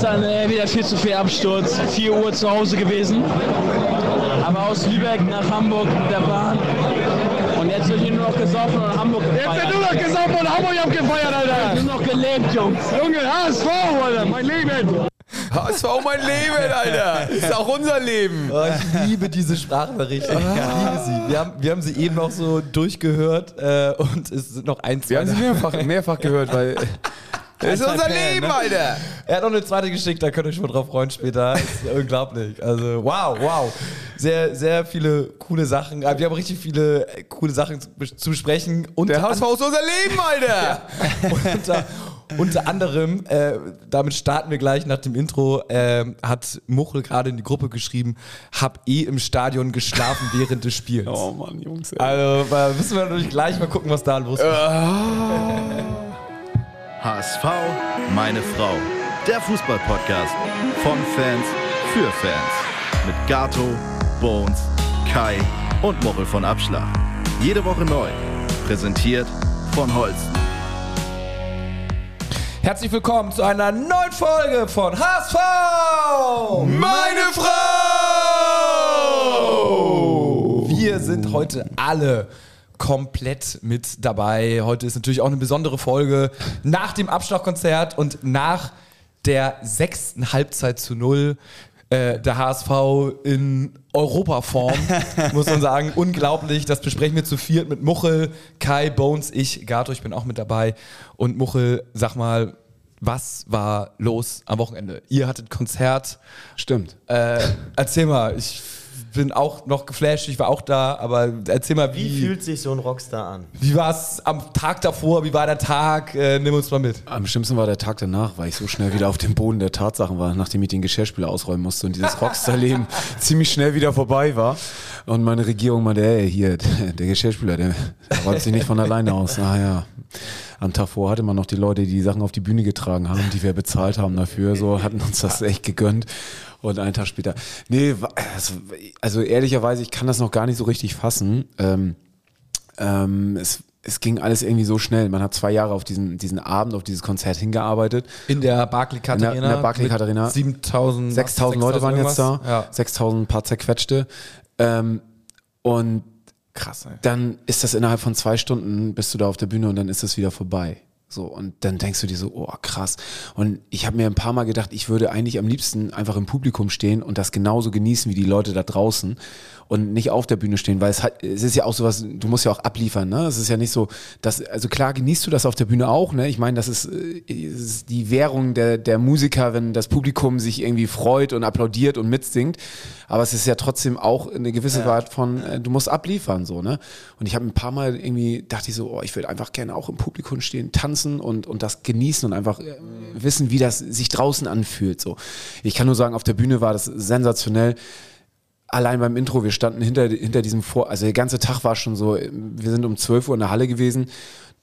gestern äh, wieder viel zu viel Absturz. 4 Uhr zu Hause gewesen. Aber aus Lübeck nach Hamburg mit der Bahn. Und jetzt wird hier nur noch gesoffen und Hamburg gefeiert. Jetzt wird nur noch gesoffen und Hamburg abgefeiert, Alter. Nur noch gelebt, Jungs. Junge, HSV, Alter, mein Leben. HSV mein Leben, Alter. Ist auch unser Leben. Oh, ich liebe diese Sprachnachrichten. Ich liebe sie. Wir haben, wir haben sie eben noch so durchgehört äh, und es sind noch ein, zwei. Wir haben sie mehrfach, mehrfach gehört, weil das ist unser Leben, Alter. Er hat noch eine zweite geschickt, da könnt ihr euch schon drauf freuen später. Das ist unglaublich. Also, wow, wow. Sehr, sehr viele coole Sachen. Wir haben richtig viele coole Sachen zu, zu besprechen. Und Der HSV ist unser Leben, Alter. Und unter, unter anderem, äh, damit starten wir gleich nach dem Intro, äh, hat Muchel gerade in die Gruppe geschrieben, hab eh im Stadion geschlafen während des Spiels. Oh Mann, Jungs. Ey. Also äh, müssen wir natürlich gleich mal gucken, was da los ist. HSV, meine Frau. Der Fußball-Podcast von Fans für Fans. Mit Gato, Bones, Kai und Mochel von Abschlag. Jede Woche neu. Präsentiert von Holsten. Herzlich willkommen zu einer neuen Folge von HSV! Meine Frau! Wir sind heute alle komplett mit dabei. Heute ist natürlich auch eine besondere Folge nach dem Abschlagkonzert und nach der sechsten Halbzeit zu null. Äh, der HSV in Europaform, muss man sagen. Unglaublich. Das besprechen wir zu viert mit Muchel, Kai, Bones, ich, Gato, ich bin auch mit dabei. Und Muchel, sag mal, was war los am Wochenende? Ihr hattet Konzert. Stimmt. Äh, erzähl mal, ich bin auch noch geflasht, ich war auch da, aber erzähl mal, Wie wie, fühlt sich so ein Rockstar an? wie war es am Tag davor, wie war der Tag? Äh, nimm uns mal mit. Am schlimmsten war der Tag danach, weil ich so schnell wieder auf dem Boden der Tatsachen war, nachdem ich den Geschirrspüler ausräumen musste und dieses Rockstar-Leben ziemlich schnell wieder vorbei war. Und meine Regierung meinte, ey, hier, der, Geschirrspüler, der, der räumt sich nicht von alleine aus. Ah ja. Am Tag vor hatte man noch die Leute, die die Sachen auf die Bühne getragen haben, die wir bezahlt haben dafür, so hatten uns das echt gegönnt. Und einen Tag später, nee, also, also ehrlicherweise, ich kann das noch gar nicht so richtig fassen. Ähm, ähm, es, es ging alles irgendwie so schnell. Man hat zwei Jahre auf diesen, diesen Abend, auf dieses Konzert hingearbeitet. In der Barclaycard In der- in der Barclaycard mit Arena. 7000, 6000 Leute waren jetzt da, Ja. 6000 paar zerquetschte. Ähm, und Krass, ey. dann ist das innerhalb von zwei Stunden, bist du da auf der Bühne und dann ist das wieder vorbei. So, und dann denkst du dir so, oh krass. Und ich habe mir ein paar Mal gedacht, ich würde eigentlich am liebsten einfach im Publikum stehen und das genauso genießen wie die Leute da draußen und nicht auf der Bühne stehen, weil es hat, es ist ja auch sowas, du musst ja auch abliefern, ne? Es ist ja nicht so, dass, also klar genießt du das auf der Bühne auch, ne? Ich meine, das ist, äh, ist die Währung der, der Musiker, wenn das Publikum sich irgendwie freut und applaudiert und mitsingt. Aber es ist ja trotzdem auch eine gewisse Art von, äh, du musst abliefern, so, ne? Und ich habe ein paar Mal irgendwie, dachte ich so, oh, ich würde einfach gerne auch im Publikum stehen, tanzen und, und das genießen und einfach äh, wissen, wie das sich draußen anfühlt, so. Ich kann nur sagen, auf der Bühne war das sensationell. Allein beim Intro, wir standen hinter, hinter diesem Vor, also der ganze Tag war schon so, wir sind um 12 Uhr in der Halle gewesen.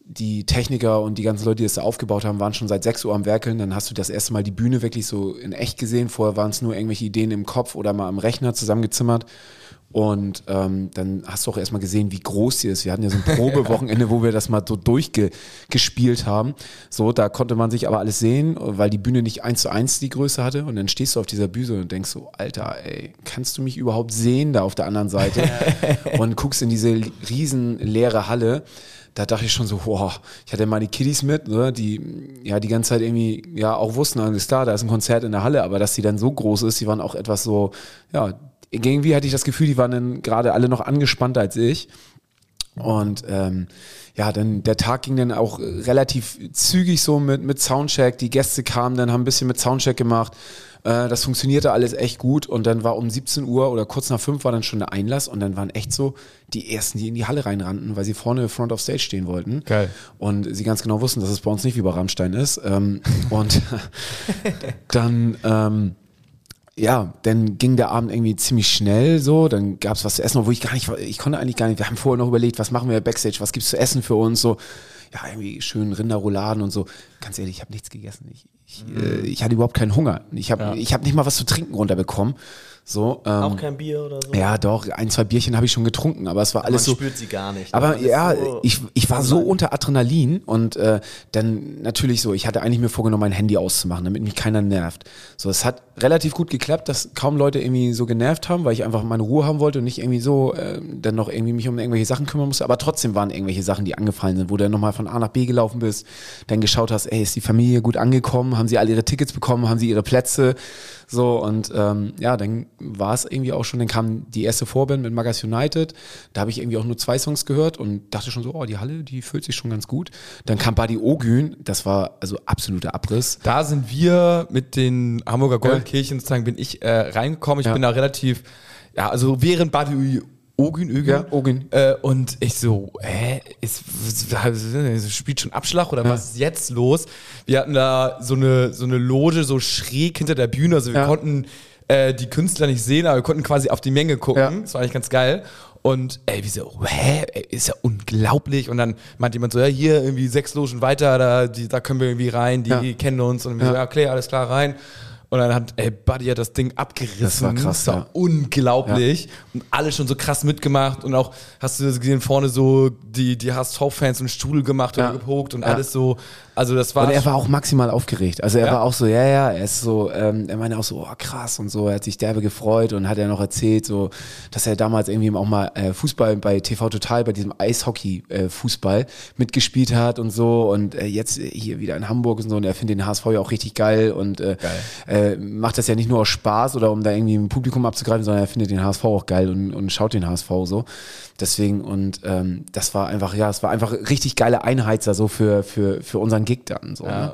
Die Techniker und die ganzen Leute, die das da aufgebaut haben, waren schon seit 6 Uhr am Werkeln. Dann hast du das erste Mal die Bühne wirklich so in echt gesehen. Vorher waren es nur irgendwelche Ideen im Kopf oder mal am Rechner zusammengezimmert. Und ähm, dann hast du auch erstmal gesehen, wie groß sie ist. Wir hatten ja so ein Probewochenende, wo wir das mal so durchgespielt haben. So, da konnte man sich aber alles sehen, weil die Bühne nicht eins zu eins die Größe hatte. Und dann stehst du auf dieser Bühne und denkst so, Alter, ey, kannst du mich überhaupt sehen da auf der anderen Seite? und guckst in diese riesen leere Halle da dachte ich schon so, wow, ich hatte meine Kiddies mit, ne, die ja die ganze Zeit irgendwie ja auch wussten, alles klar, da ist ein Konzert in der Halle, aber dass die dann so groß ist, die waren auch etwas so, ja, irgendwie hatte ich das Gefühl, die waren dann gerade alle noch angespannter als ich. Und ähm, ja, dann der Tag ging dann auch relativ zügig so mit, mit Soundcheck. Die Gäste kamen, dann haben ein bisschen mit Soundcheck gemacht. Äh, das funktionierte alles echt gut. Und dann war um 17 Uhr oder kurz nach 5 war dann schon der Einlass und dann waren echt so die ersten, die in die Halle reinrannten, weil sie vorne Front of Stage stehen wollten. Geil. Und sie ganz genau wussten, dass es bei uns nicht wie bei Rammstein ist. Ähm, und dann ähm, ja, dann ging der Abend irgendwie ziemlich schnell so, dann gab's was zu essen, obwohl ich gar nicht, ich konnte eigentlich gar nicht, wir haben vorher noch überlegt, was machen wir Backstage, was gibt's zu essen für uns, so, ja, irgendwie schön Rinderrouladen und so, ganz ehrlich, ich habe nichts gegessen. Ich, ich, äh, ich hatte überhaupt keinen Hunger. Ich habe ich hab nicht mal was zu trinken runterbekommen. So, ähm, Auch kein Bier oder so? ja, doch, ein, zwei Bierchen habe ich schon getrunken, aber es war alles Man so. spürt sie gar nicht. Aber ja, so- ich, ich war so unter Adrenalin und äh, dann natürlich so, ich hatte eigentlich mir vorgenommen, mein Handy auszumachen, damit mich keiner nervt. So, es hat relativ gut geklappt, dass kaum Leute irgendwie so genervt haben, weil ich einfach meine Ruhe haben wollte und nicht irgendwie so äh, dann noch irgendwie mich um irgendwelche Sachen kümmern musste. Aber trotzdem waren irgendwelche Sachen, die angefallen sind, wo du dann nochmal von A nach B gelaufen bist, dann geschaut hast, ey, ist die Familie gut angekommen, haben sie alle ihre Tickets bekommen, haben sie ihre Plätze, so und ähm, ja, dann war es irgendwie auch schon, dann kam die erste Vorband mit Magas United, da habe ich irgendwie auch nur zwei Songs gehört und dachte schon so, oh, die Halle, die fühlt sich schon ganz gut. Dann kam Buddy Ogün, das war also absoluter Abriss. Da sind wir mit den Hamburger Goldkirchen sozusagen, bin ich äh, reingekommen. Ich Ja. bin da relativ, ja, also während Badi Ogün, Ögün, Ja, Ogün. Äh, und ich so, hä, ist, spielt schon Abschlag oder was ist jetzt los? Wir hatten da so eine, so eine Loge so schräg hinter der Bühne, also wir Ja. konnten äh, die Künstler nicht sehen, aber wir konnten quasi auf die Menge gucken. Ja. Das war eigentlich ganz geil. Und ey, wie so, hä, ey, ist ja unglaublich. Und dann meint jemand so, ja, hier irgendwie sechs Logen weiter, da, die, da können wir irgendwie rein, die Ja. kennen uns. Und wir so, Ja. ja, okay, alles klar, rein. Und dann hat ey, Buddy hat das Ding abgerissen. Das war krass, Das war ja. unglaublich. Und alle schon so krass mitgemacht. Und auch hast du das gesehen, vorne so die, die HSV-Fans einen Stuhl gemacht Ja. oder gepokt und Ja. alles so. Also das war. Und er war auch maximal aufgeregt. Also er Ja? war auch so, ja, ja, er ist so, ähm, er meinte auch so, oh krass und so, er hat sich derbe gefreut und hat er noch erzählt, so, dass er damals irgendwie auch mal äh, Fußball bei TV Total, bei diesem Eishockey-Fußball mitgespielt hat und so und äh, jetzt hier wieder in Hamburg und so und er findet den HSV ja auch richtig geil und äh, äh, macht das ja nicht nur aus Spaß oder um da irgendwie ein Publikum abzugreifen, sondern er findet den HSV auch geil und, und schaut den HSV so. Deswegen und ähm, das war einfach, ja, es war einfach richtig geile Einheizer so für, für, für unseren Gig dann. So, ne?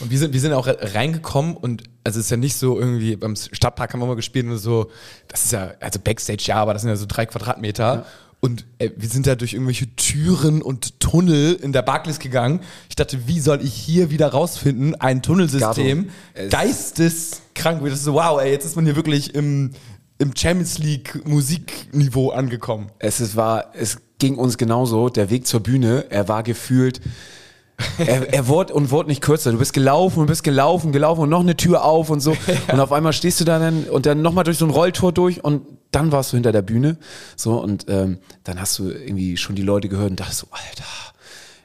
Und wir sind, wir sind auch reingekommen und also es ist ja nicht so irgendwie, beim Stadtpark haben wir mal gespielt und so, das ist ja, also Backstage ja, aber das sind ja so drei Quadratmeter. Und äh, wir sind da durch irgendwelche Türen und Tunnel in der Barclays gegangen. Ich dachte, wie soll ich hier wieder rausfinden? Ein Tunnelsystem. Geisteskrank. Das ist so, wow, ey, jetzt ist man hier wirklich im, im Champions League Musikniveau angekommen. Es ist, war, es ging uns genauso. Der Weg zur Bühne, er war gefühlt. Er, er wurde und wurde nicht kürzer. Du bist gelaufen und bist gelaufen, gelaufen und noch eine Tür auf und so. Und auf einmal stehst du da dann und dann nochmal durch so ein Rolltor durch und dann warst du hinter der Bühne. So und ähm, dann hast du irgendwie schon die Leute gehört und dachtest so, Alter,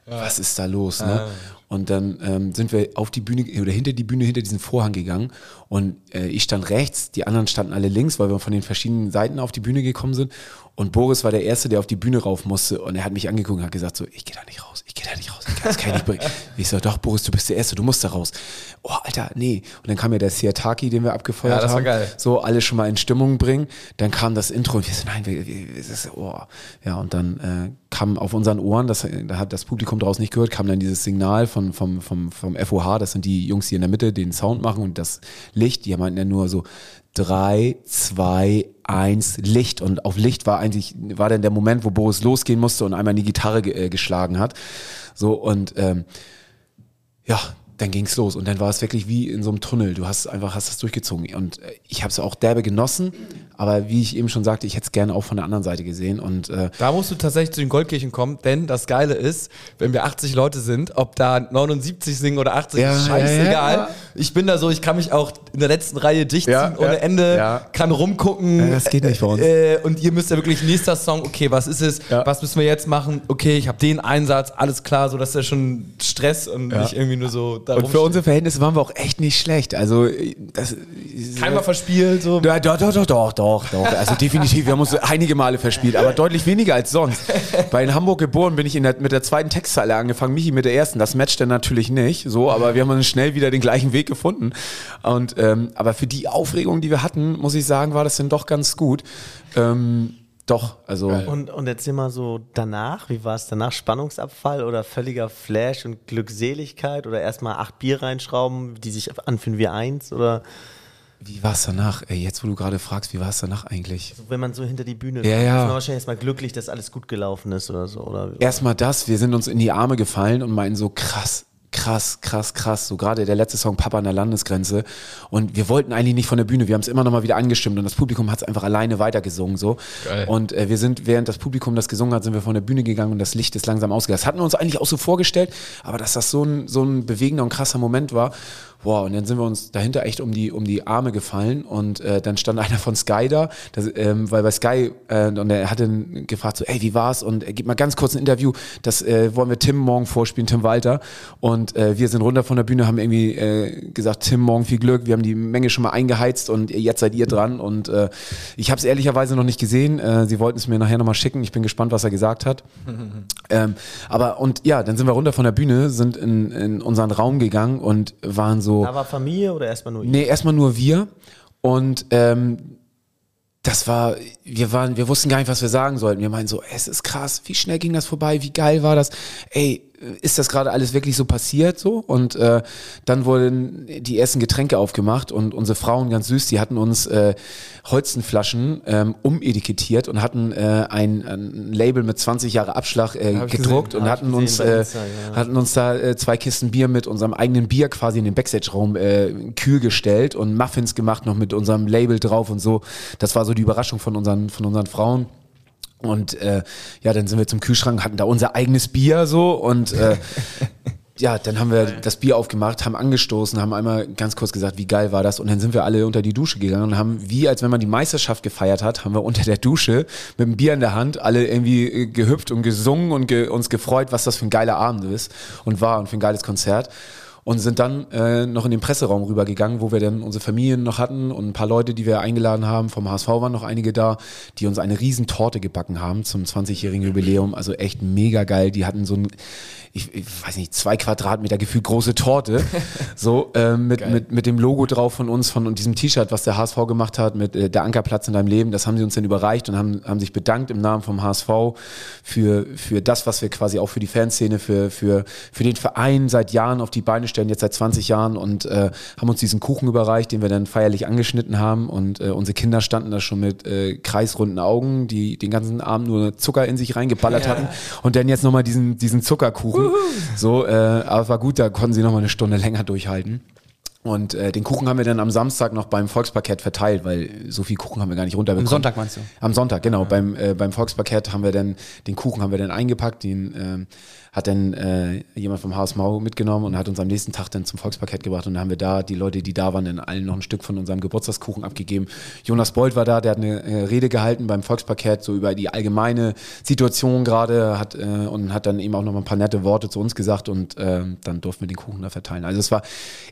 was ist da los? Ne? Und dann ähm, sind wir auf die Bühne oder hinter die Bühne, hinter diesen Vorhang gegangen. Und äh, ich stand rechts, die anderen standen alle links, weil wir von den verschiedenen Seiten auf die Bühne gekommen sind. Und Boris war der Erste, der auf die Bühne rauf musste. Und er hat mich angeguckt und hat gesagt: so, ich gehe da nicht raus, ich gehe da nicht raus. Ich kann, das kann ich nicht bringen. Ich so, doch, Boris, du bist der Erste, du musst da raus. Oh, Alter, nee. Und dann kam ja der Siataki, den wir abgefeuert Ja, das war haben. geil. So, alle schon mal in Stimmung bringen. Dann kam das Intro und wir so, nein, wir, wir, das ist, oh. Ja, und dann äh, kam auf unseren Ohren, das, da hat das Publikum draußen nicht gehört, kam dann dieses Signal von, vom, vom, vom FOH, das sind die Jungs, die in der Mitte den Sound machen und das Licht, die meinten ja nur so drei, zwei, eins, Licht. Und auf Licht war eigentlich, war dann der Moment, wo Boris losgehen musste und einmal in die Gitarre äh, geschlagen hat. So, und ähm, ja, dann ging's los und dann war es wirklich wie in so einem Tunnel. Du hast einfach hast das durchgezogen und äh, ich habe es auch derbe genossen, aber wie ich eben schon sagte, ich hätte es gerne auch von der anderen Seite gesehen und äh, Da musst du tatsächlich zu den Goldkirchen kommen, denn das Geile ist, wenn wir 80 Leute sind, ob da 79 singen oder 80, Ja, ist scheißegal. ja, ja. Ich bin da so, ich kann mich auch in der letzten Reihe dicht ziehen Ja, ohne Ende, kann rumgucken. Das geht nicht bei uns. Äh, und ihr müsst ja wirklich nächster Song, okay, was ist es? Was müssen wir jetzt machen? Okay, ich habe den Einsatz, alles klar, so dass ja schon Stress und nicht irgendwie nur so da und für unsere Verhältnisse waren wir auch echt nicht schlecht. Also das Keinmal verspielt, so. Ja, doch, doch, doch, doch, doch, doch. Also definitiv, wir haben uns einige Male verspielt, aber deutlich weniger als sonst. Bei in Hamburg geboren bin ich der, mit der zweiten Textzeile angefangen, Michi mit der ersten. Das matcht dann natürlich nicht, so, aber wir haben dann schnell wieder den gleichen Weg gefunden. Und ähm, aber für die Aufregung, die wir hatten, muss ich sagen, war das dann doch ganz gut. Ähm, doch, also Und, und erzähl mal so danach, wie war es danach? Spannungsabfall oder völliger Flash und Glückseligkeit oder erstmal acht Bier reinschrauben, die sich anfühlen wie eins oder wie war es danach? Ey, jetzt, wo du gerade fragst, wie war es danach eigentlich? wenn man so hinter die Bühne Ja, ja. ist man wahrscheinlich erstmal glücklich, dass alles gut gelaufen ist oder so. Oder Erstmal das, wir sind uns in die Arme gefallen und meinten so krass, krass. krass, krass, krass. So gerade der letzte Song Papa an der Landesgrenze. Und wir wollten eigentlich nicht von der Bühne. Wir haben es immer noch mal wieder angestimmt und das Publikum hat es einfach alleine weitergesungen. So. Geil. Und äh, wir sind, während das Publikum das gesungen hat, sind wir von der Bühne gegangen und das Licht ist langsam ausgegangen. Das hatten wir uns eigentlich auch so vorgestellt, aber dass das so ein, so ein bewegender und krasser Moment war. Boah, und dann sind wir uns dahinter echt um die, um die Arme gefallen und äh, dann stand einer von Sky da, das, ähm, weil bei Sky, äh, und er hatte gefragt so, ey, wie war's? Und er gibt mal ganz kurz ein Interview, das äh, wollen wir Tim morgen vorspielen, Tim Walter. Und äh, wir sind runter von der Bühne, haben irgendwie äh, gesagt, Tim, morgen viel Glück, wir haben die Menge schon mal eingeheizt und jetzt seid ihr dran. Und äh, ich habe es ehrlicherweise noch nicht gesehen. Äh, sie wollten es mir nachher nochmal schicken. Ich bin gespannt, was er gesagt hat. ähm, aber und ja, dann sind wir runter von der Bühne, sind in, in unseren Raum gegangen und waren so. Da war Familie oder erstmal nur ihr? Nee, erstmal nur wir. Und ähm, das war, wir waren, wir wussten gar nicht, was wir sagen sollten. Wir meinen so, es ist krass, wie schnell ging das vorbei, wie geil war das? Ey, ist das gerade alles wirklich so passiert so? Und äh, dann wurden die ersten Getränke aufgemacht und unsere Frauen ganz süß, die hatten uns äh, Holzenflaschen ähm, umetikettiert und hatten äh, ein, ein Label mit 20 Jahre Abschlag äh, gedruckt gesehen, und hatten uns äh, Insta, ja. hatten uns da äh, zwei Kisten Bier mit unserem eigenen Bier quasi in den Backstage-Raum äh, kühl gestellt und Muffins gemacht noch mit unserem Label drauf und so. Das war so die Überraschung von unseren von unseren Frauen. Und äh, ja, dann sind wir zum Kühlschrank, hatten da unser eigenes Bier so und äh, ja, dann haben wir das Bier aufgemacht, haben angestoßen, haben einmal ganz kurz gesagt, wie geil war das? Und dann sind wir alle unter die Dusche gegangen und haben, wie als wenn man die Meisterschaft gefeiert hat, haben wir unter der Dusche mit dem Bier in der Hand alle irgendwie äh, gehüpft und gesungen und ge uns gefreut, was das für ein geiler Abend ist und war und für ein geiles Konzert und sind dann äh, noch in den Presseraum rübergegangen, wo wir dann unsere Familien noch hatten und ein paar Leute, die wir eingeladen haben. Vom HSV waren noch einige da, die uns eine riesen Torte gebacken haben zum 20-jährigen Jubiläum. Also echt mega geil. Die hatten so ein, ich, ich weiß nicht, zwei Quadratmeter gefühlt große Torte. so äh, mit, mit, mit dem Logo drauf von uns, von und diesem T-Shirt, was der HSV gemacht hat, mit äh, der Ankerplatz in deinem Leben. Das haben sie uns dann überreicht und haben, haben sich bedankt im Namen vom HSV für, für das, was wir quasi auch für die Fanszene, für, für, für den Verein seit Jahren auf die Beine stellen, jetzt seit 20 Jahren und äh, haben uns diesen Kuchen überreicht, den wir dann feierlich angeschnitten haben und äh, unsere Kinder standen da schon mit äh, kreisrunden Augen, die den ganzen Abend nur Zucker in sich reingeballert hatten und dann jetzt nochmal diesen, diesen Zuckerkuchen. So, äh, aber war gut, da konnten sie nochmal eine Stunde länger durchhalten. Und äh, den Kuchen haben wir dann am Samstag noch beim Volksparkett verteilt, weil so viel Kuchen haben wir gar nicht runterbekommen. Am Sonntag meinst du? Am Sonntag, genau. Beim, äh, beim Volksparkett haben wir dann, den Kuchen haben wir dann eingepackt, den ähm, hat dann äh, jemand vom HSV mitgenommen und hat uns am nächsten Tag dann zum Volksparkett gebracht und dann haben wir da, die Leute, die da waren, dann allen noch ein Stück von unserem Geburtstagskuchen abgegeben. Jonas Bold war da, der hat eine äh, Rede gehalten beim Volksparkett, so über die allgemeine Situation gerade, hat äh, und hat dann eben auch noch mal ein paar nette Worte zu uns gesagt und ähm, dann durften wir den Kuchen da verteilen. Also es war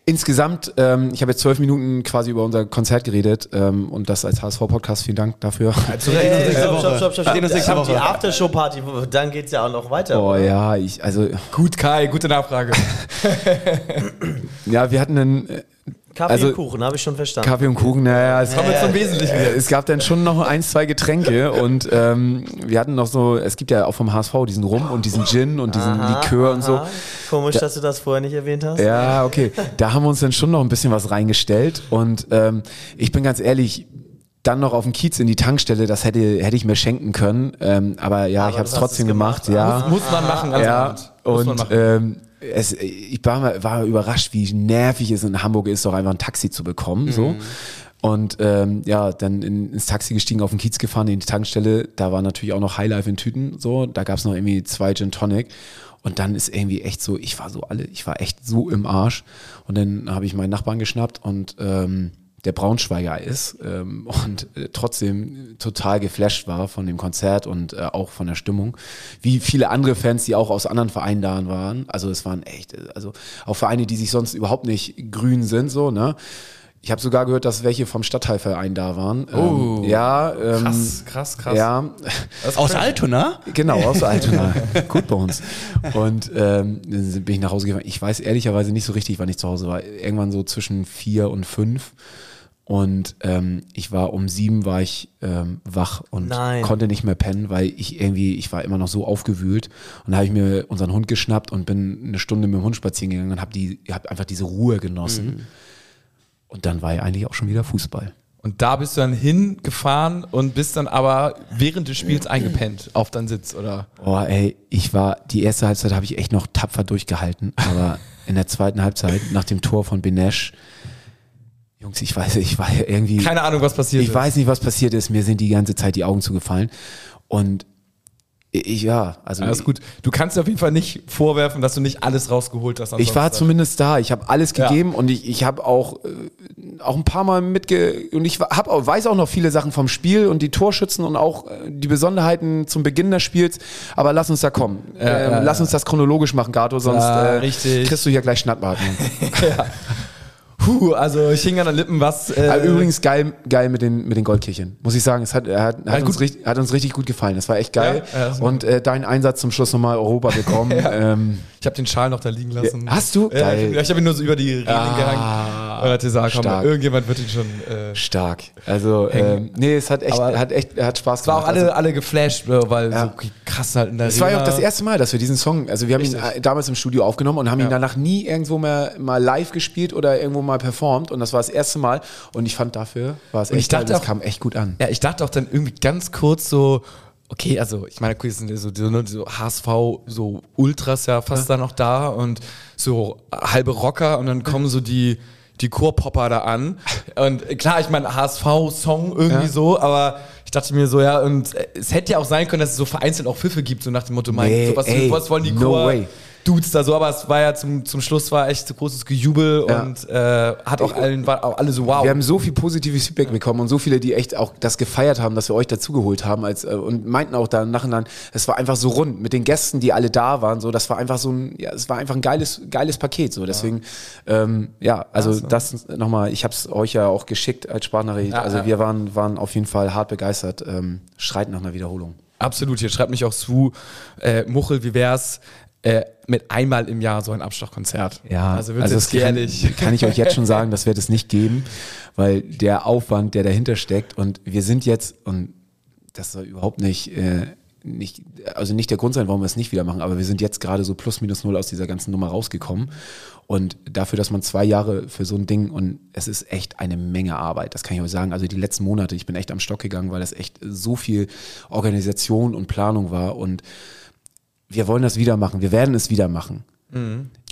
insgesamt, ähm, ich habe jetzt zwölf Minuten quasi über unser Konzert geredet ähm, und das als HSV-Podcast, vielen Dank dafür. Hey, stopp, stopp, stopp, stopp, stopp. Die. Aftershow-Party, dann geht's ja auch noch weiter. Oh oder? ja, ich, also, Gut, Kai, gute Nachfrage. ja, wir hatten einen äh, Kaffee Also- und Kuchen, habe ich schon verstanden. Kaffee und Kuchen, naja, es Kommen wir zum Wesentlichen Äh. Es gab dann schon noch ein, zwei Getränke und ähm, wir hatten noch so, es gibt ja auch vom HSV diesen Rum und diesen Gin und diesen Aha, Likör und so. aha. Komisch, dass du das vorher nicht erwähnt hast. Ja, okay. Da haben wir uns dann schon noch ein bisschen was reingestellt und ähm, ich bin ganz ehrlich, dann noch auf dem Kiez in die Tankstelle, das hätte, hätte ich mir schenken können. Ähm, aber ja, Aber ich habe es trotzdem gemacht, gemacht, ja. Muss man machen als ja. Muss und machen. ähm, es, ich war, mal, war überrascht, wie nervig es in Hamburg ist, doch einfach ein Taxi zu bekommen. So. Und ähm, ja, dann in, ins Taxi gestiegen, auf den Kiez gefahren, in die Tankstelle. Da war natürlich auch noch Highlife in Tüten. So, da gab es noch irgendwie zwei Gin Tonic. Und dann ist irgendwie echt so, ich war so alle, ich war echt so im Arsch. Und dann habe ich meinen Nachbarn geschnappt und ähm, der Braunschweiger ist ähm, und äh, trotzdem total geflasht war von dem Konzert und äh, auch von der Stimmung. Wie viele andere Fans, die auch aus anderen Vereinen da waren. Also es waren echt, äh, also auch Vereine, die sich sonst überhaupt nicht grün sind, so, ne? Ich habe sogar gehört, dass welche vom Stadtteilverein da waren. Oh. ähm, ja, ähm, Krass, krass, krass. Ja, Aus Altona? Genau, aus Altona. Gut bei uns. Und ähm, dann bin ich nach Hause gefahren. Ich weiß ehrlicherweise nicht so richtig, wann ich zu Hause war. Irgendwann so zwischen vier und fünf. Und ähm, ich war um sieben war ich ähm, wach und Nein. konnte nicht mehr pennen, weil ich irgendwie, ich war immer noch so aufgewühlt. Und da habe ich mir unseren Hund geschnappt und bin eine Stunde mit dem Hund spazieren gegangen und habe die, hab einfach diese Ruhe genossen. Und dann war ja eigentlich auch schon wieder Fußball. Und da bist du dann hingefahren und bist dann aber während des Spiels eingepennt auf deinen Sitz, oder? Oh, ey, ich war, die erste Halbzeit habe ich echt noch tapfer durchgehalten, aber in der zweiten Halbzeit, nach dem Tor von Benesch, Jungs, ich weiß, ich war irgendwie. Keine Ahnung, was passiert Ich ist. weiß nicht, was passiert ist. Mir sind die ganze Zeit die Augen zugefallen. Und ich, ja, also. Alles gut. Du kannst dir auf jeden Fall nicht vorwerfen, dass du nicht alles rausgeholt hast. Ich war zumindest da. Ich habe alles Ja. gegeben und ich, ich habe auch, äh, auch ein paar Mal mitge und ich hab auch, weiß auch noch viele Sachen vom Spiel und die Torschützen und auch äh, die Besonderheiten zum Beginn des Spiels. Aber lass uns da kommen. ähm, ja, lass uns das chronologisch machen, Gato, sonst Ja, äh, kriegst du hier gleich Schnappatmung. Puh, also ich hing an den Lippen, was. Äh, übrigens geil, geil mit den, mit den Goldkirchen. Muss ich sagen, es hat, hat, hat, uns, richtig, hat uns richtig gut gefallen. Das war echt geil. Ja, ja, und äh, dein Einsatz zum Schluss nochmal Europa bekommen. ähm, ich habe den Schal noch da liegen lassen. hast du? Ja, ich, ich habe ihn nur so über die Reling Ah, gehangen. Und hatte gesagt, komm, irgendjemand wird ihn schon. Äh, stark. Also, ähm, nee, es hat echt, Aber hat echt hat Spaß es war auch gemacht. alle, Also, alle geflasht, weil so krass halt in der Es war ja auch das erste Mal, dass wir diesen Song, also wir haben ihn äh, damals im Studio aufgenommen und haben ihn danach nie irgendwo mehr mal live gespielt oder irgendwo mal performt und das war das erste Mal und ich fand dafür war es Und ich echt geil, dachte das auch- kam echt gut an. Ja, ich dachte auch dann irgendwie ganz kurz so, okay, also ich meine, es sind so, so, ne, HSV, so Ultras ja fast da noch da und so halbe Rocker und dann kommen so die, die Chorpopper da an. Und klar, ich meine, HSV-Song irgendwie Ja. so, aber ich dachte mir so, ja, und es hätte ja auch sein können, dass es so vereinzelt auch Pfiffe gibt, so nach dem Motto, mein, Nee, so, was, ey, was wollen die no Chor way. Dudes da so, aber es war ja zum, zum Schluss war echt so großes Gejubel Ja. und äh, hat auch allen, war auch alle so wow. Wir haben so viel positives Feedback bekommen und so viele, die echt auch das gefeiert haben, dass wir euch dazugeholt haben als, äh, und meinten auch dann nachher, es war einfach so rund mit den Gästen, die alle da waren. So, das war einfach so ein, ja, es war einfach ein geiles, geiles Paket. So, deswegen, ja, ähm, ja also das nochmal, ich habe es euch ja auch geschickt als Sprachnachricht. Ja, also wir waren, waren auf jeden Fall hart begeistert. Ähm, schreit nach einer Wiederholung. Absolut, hier schreibt mich auch zu, äh, Muchel, wie wär's äh, mit einmal im Jahr so ein Abschlagkonzert? also wird also jetzt das kann, jährlich. kann ich euch jetzt schon sagen, das wird es nicht geben, weil der Aufwand, der dahinter steckt und wir sind jetzt, und das soll überhaupt nicht, äh, nicht, also nicht der Grund sein, warum wir es nicht wieder machen, aber wir sind jetzt gerade so plus minus null aus dieser ganzen Nummer rausgekommen und dafür, dass man zwei Jahre für so ein Ding und es ist echt eine Menge Arbeit, das kann ich euch sagen, also die letzten Monate, ich bin echt am Stock gegangen, weil das echt so viel Organisation und Planung war und wir wollen das wieder machen, wir werden es wieder machen.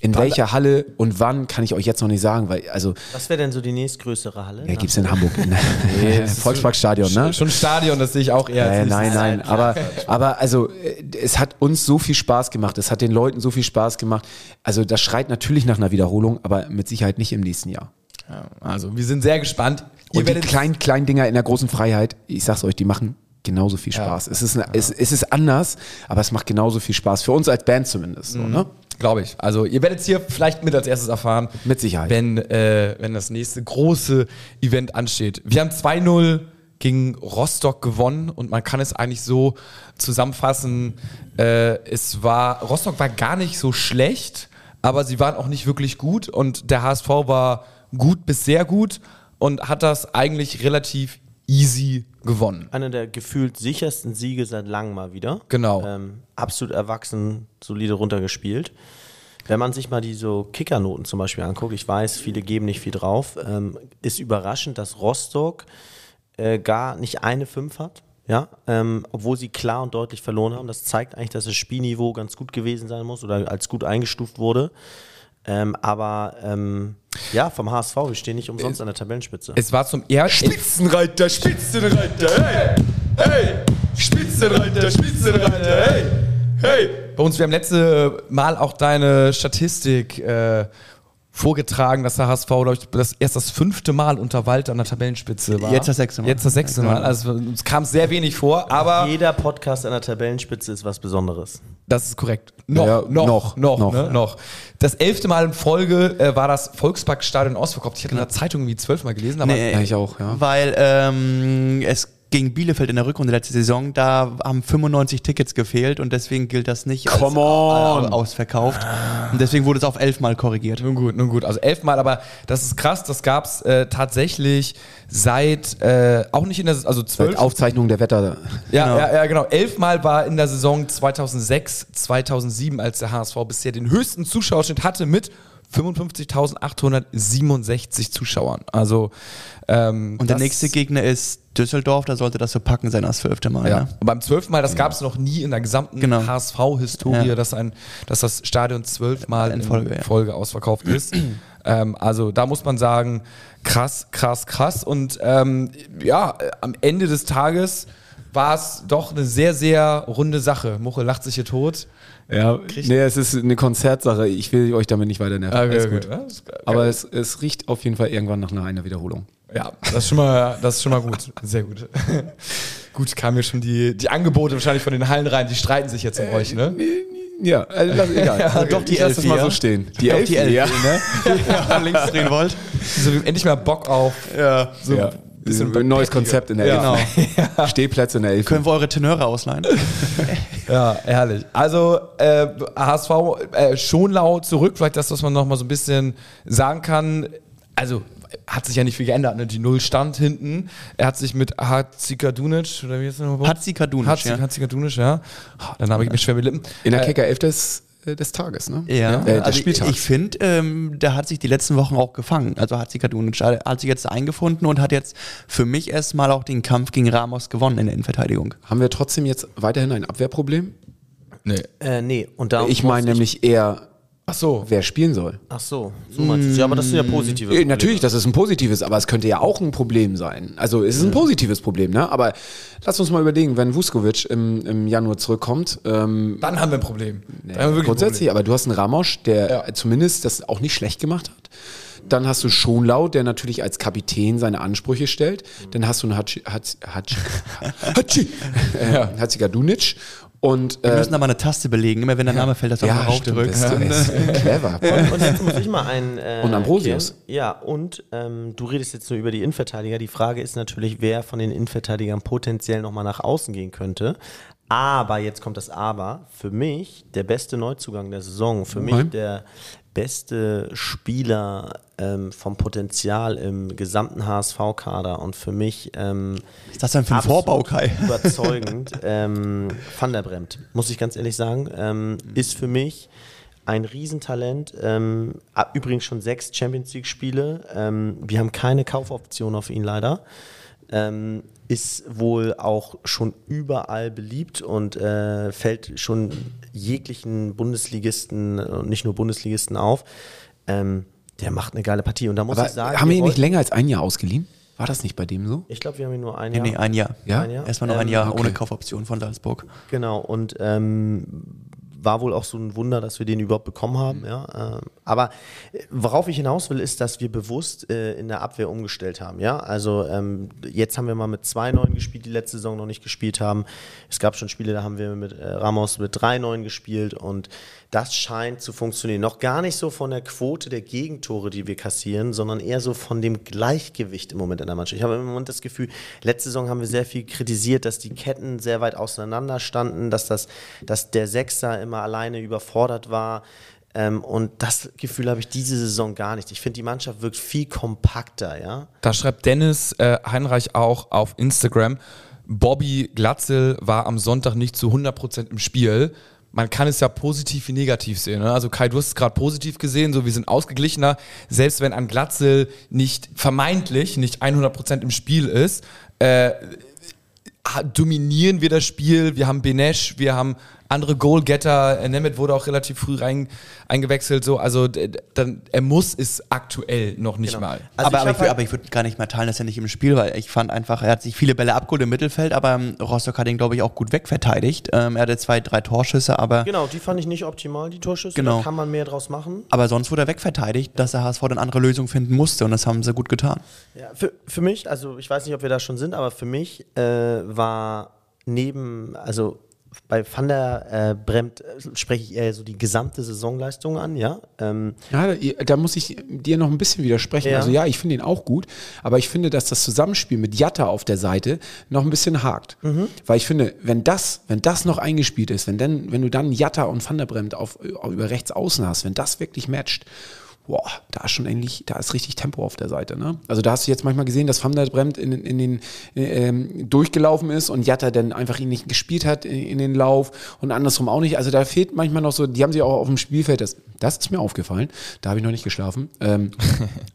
In welcher Halle und wann kann ich euch jetzt noch nicht sagen, weil also Was wäre denn so die nächstgrößere Halle? ja, gibt's in Hamburg Volksparkstadion, ne? Schon Stadion, das sehe ich auch eher. als Äh, nein, nein, aber, aber also äh, es hat uns so viel Spaß gemacht, es hat den Leuten so viel Spaß gemacht. Also das schreit natürlich nach einer Wiederholung, aber mit Sicherheit nicht im nächsten Jahr. Ja, also wir sind sehr gespannt. Ihr Und die kleinen, kleinen Dinger in der großen Freiheit, ich sag's euch, die machen genauso viel Spaß. Es, ist eine, es, es ist anders, aber es macht genauso viel Spaß. Für uns als Band zumindest. So, ne? Glaube ich. Also ihr werdet es hier vielleicht mit als erstes erfahren. Mit Sicherheit. Wenn, äh, wenn das nächste große Event ansteht. Wir haben 2-0 gegen Rostock gewonnen und man kann es eigentlich so zusammenfassen. Äh, es war, Rostock war gar nicht so schlecht, aber sie waren auch nicht wirklich gut und der HSV war gut bis sehr gut und hat das eigentlich relativ easy gewonnen. Einer der gefühlt sichersten Siege seit langem mal wieder. Genau. Ähm, absolut erwachsen, solide runtergespielt. Wenn man sich mal die so Kickernoten zum Beispiel anguckt, ich weiß, viele geben nicht viel drauf, ähm, ist überraschend, dass Rostock äh, gar nicht eine 5 hat. Ja, ähm, obwohl sie klar und deutlich verloren haben. Das zeigt eigentlich, dass das Spielniveau ganz gut gewesen sein muss oder als gut eingestuft wurde. Ähm, aber ähm, ja, vom HSV, wir stehen nicht umsonst an der Tabellenspitze. Es war zum ersten Spitzenreiter, Spitzenreiter, hey! Hey! Spitzenreiter, Spitzenreiter, hey! Hey! Bei uns, wir haben letzte Mal auch deine Statistik äh, vorgetragen, dass der HSV, glaube ich, das erst das fünfte Mal unter Walter an der Tabellenspitze war. Jetzt das sechste Mal. Jetzt das sechste Mal. Also uns kam sehr wenig vor, aber Jeder Podcast an der Tabellenspitze ist was Besonderes. das ist korrekt. Noch, Ja, noch, noch, noch, noch, ne? noch. Das elfte Mal in Folge äh, war das Volksparkstadion ausverkauft. Ich hatte in der Zeitung irgendwie zwölfmal gelesen, aber Nee, Ja, ich auch, ja. Weil ähm, es gegen Bielefeld in der Rückrunde letzte Saison, da haben 95 Tickets gefehlt und deswegen gilt das nicht Come als on. ausverkauft. Und deswegen wurde es auf elfmal korrigiert. Nun gut, nun gut. Also elfmal, aber das ist krass. Das gab es äh, tatsächlich seit, äh, auch nicht in der, also zwölf, Aufzeichnung der Wetter. Ja, Genau. ja, ja, genau. Elfmal war in der Saison 2006, 2007, als der HSV bisher den höchsten Zuschauerschnitt hatte mit 55.867 Zuschauern. Also ähm, Und der nächste Gegner ist Düsseldorf, da sollte das so packen sein als zwölfte Mal. Ja. Ne? Und beim zwölften Mal, das gab es noch nie in der gesamten Genau. HSV-Historie, Ja. dass, ein, dass das Stadion zwölfmal in In Folge, Folge, ja. Folge ausverkauft ist. ähm, also da muss man sagen, krass, krass, krass. Und ähm, ja, am Ende des Tages war es doch eine sehr, sehr runde Sache. Muche lacht sich hier tot. Ja, nee, es ist eine Konzertsache. Ich will euch damit nicht weiter nerven. Alles gut. Ja, ist geil. Aber es, es riecht auf jeden Fall irgendwann nach einer, einer Wiederholung. Ja, das ist schon mal, das ist schon mal gut. Sehr gut. gut, kamen mir schon die, die Angebote wahrscheinlich von den Hallen rein. Die streiten sich jetzt um euch, ne? Ja, also lass, egal. Ja, doch, die Elfi, mal ja. so stehen. Die Doch, Elfi, die Elfi, ja. ne? ja, links drehen wollt. So, endlich mal Bock auf Ja. so ja. bisschen ein neues Konzept in der Ja. Elfi. Stehplätze in der Elfi. Können wir eure Tenöre ausleihen? Ja, herrlich. Also äh, HSV äh, Schonlau zurück, vielleicht das, was man noch mal so ein bisschen sagen kann. Also hat sich ja nicht viel geändert, ne? Die Null stand hinten. Er hat sich mit Hatzikadunic, oder wie ist der nochmal? Hatzikadunic, Hatzik, ja. Hatzikadunic, ja. Oh, der Name geht mir schwer mit Lippen. In der Äh, Kicker 11 des, äh, des Tages, ne? Ja, Äh, des also ich, Spieltags. ich finde, ähm, der hat sich die letzten Wochen auch gefangen. Also hat sich Kadunic hat sich jetzt eingefunden und hat jetzt für mich erstmal auch den Kampf gegen Ramos gewonnen in der Innenverteidigung. Haben wir trotzdem jetzt weiterhin ein Abwehrproblem? Nee. Äh, nee, und da Ich meine nämlich eher, Ach so. wer spielen soll. Ach so, so meinst du. Ja, aber das sind ja positive. Äh, Probleme. Natürlich, das ist ein positives, aber es könnte ja auch ein Problem sein. Also es ist ein positives Problem, ne? Aber lass uns mal überlegen, wenn Vuskovic im, im Januar zurückkommt, ähm, Dann haben wir ein Problem. Haben wir wirklich grundsätzlich, aber du hast einen Ramos, der Ja. zumindest das auch nicht schlecht gemacht hat. Dann hast du Schonlau, der natürlich als Kapitän seine Ansprüche stellt. Dann hast du einen Hachi, Hachi, Hachi, Hachi, äh, Hatzikadunic und Wir äh, müssen da mal eine Taste belegen, immer wenn der Name fällt, dass du auch mal ja, du bist clever. Und jetzt muss ich mal einen. Äh, Und Ambrosius. erklären. Ja, und ähm, du redest jetzt nur über die Innenverteidiger. Die Frage ist natürlich, wer von den Innenverteidigern potenziell nochmal nach außen gehen könnte. Aber, jetzt kommt das Aber, für mich der beste Neuzugang der Saison, für mich Okay. der beste Spieler ähm, vom Potenzial im gesamten HSV-Kader und für mich ähm, Was ist das denn für ein Vorbau, Kai? überzeugend. ähm, Van der Bremt, muss ich ganz ehrlich sagen, ähm, ist für mich ein Riesentalent. Ähm, übrigens schon sechs Champions League-Spiele. Ähm, wir haben keine Kaufoption auf ihn leider. Ähm, ist wohl auch schon überall beliebt und äh, fällt schon jeglichen Bundesligisten und nicht nur Bundesligisten auf. Ähm, der macht eine geile Partie. Und da muss Aber ich sagen, haben wir ihn nicht länger als ein Jahr ausgeliehen? War das nicht bei dem so? Ich glaube, wir haben ihn nur ein Jahr. nee, ein Jahr. Ja? Ein Jahr? Erstmal noch ein Ähm, Jahr okay. ohne Kaufoption von Salzburg. Genau, und ähm, war wohl auch so ein Wunder, dass wir den überhaupt bekommen haben. Ja, ähm, aber äh, worauf ich hinaus will, ist, dass wir bewusst äh, in der Abwehr umgestellt haben. Ja, also ähm, jetzt haben wir mal mit zwei Neuen gespielt, die letzte Saison noch nicht gespielt haben. Es gab schon Spiele, da haben wir mit äh, Ramos mit drei Neuen gespielt und das scheint zu funktionieren. Noch gar nicht so von der Quote der Gegentore, die wir kassieren, sondern eher so von dem Gleichgewicht im Moment in der Mannschaft. Ich habe im Moment das Gefühl, letzte Saison haben wir sehr viel kritisiert, dass die Ketten sehr weit auseinander standen, dass, das, dass der Sechser immer alleine überfordert war. Ähm, und das Gefühl habe ich diese Saison gar nicht. Ich finde, die Mannschaft wirkt viel kompakter, ja. Da schreibt Dennis äh, Heinreich auch auf Instagram, Bobby Glatzel war am Sonntag nicht zu 100% im Spiel. Man kann es ja positiv wie negativ sehen. Ne? Also Kai, du hast es gerade positiv gesehen, so wir sind ausgeglichener. Selbst wenn ein Glatzel nicht vermeintlich nicht 100% im Spiel ist, äh, dominieren wir das Spiel. Wir haben Benesch, wir haben andere Goalgetter. Äh, Nemeth wurde auch relativ früh rein, eingewechselt. So, also dann, er muss es aktuell noch nicht mal. Also aber, ich aber, ich, halt- aber ich würde gar nicht mehr teilen, dass er nicht im Spiel war. Ich fand einfach, er hat sich viele Bälle abgeholt im Mittelfeld, aber ähm, Rostock hat ihn, glaube ich, auch gut wegverteidigt. Ähm, er hatte zwei, drei Torschüsse, aber, Genau, die fand ich nicht optimal, die Torschüsse. Genau. Da kann man mehr draus machen. aber sonst wurde er wegverteidigt, dass der HSV dann andere Lösungen finden musste und das haben sie gut getan. Ja, für, für mich, also ich weiß nicht, ob wir da schon sind, aber für mich äh, war neben, also bei Van der äh, Bremt äh, spreche ich eher so die gesamte Saisonleistung an, ja. Ähm, Ja, da muss ich dir noch ein bisschen widersprechen. Ja. Also ja, ich finde ihn auch gut, aber ich finde, dass das Zusammenspiel mit Jatta auf der Seite noch ein bisschen hakt. Weil ich finde, wenn das, wenn das noch eingespielt ist, wenn, dann, wenn du dann Jatta und Van der Bremt auf, über rechts außen hast, wenn das wirklich matcht boah, da ist schon eigentlich, da ist richtig Tempo auf der Seite. Ne? Also da hast du jetzt manchmal gesehen, dass Van der Bremt in, in den ähm, durchgelaufen ist und Jatta dann einfach ihn nicht gespielt hat in, in, den Lauf und andersrum auch nicht. Also da fehlt manchmal noch so, die haben sich auch auf dem Spielfeld, das, das ist mir aufgefallen, da habe ich noch nicht geschlafen. Ähm,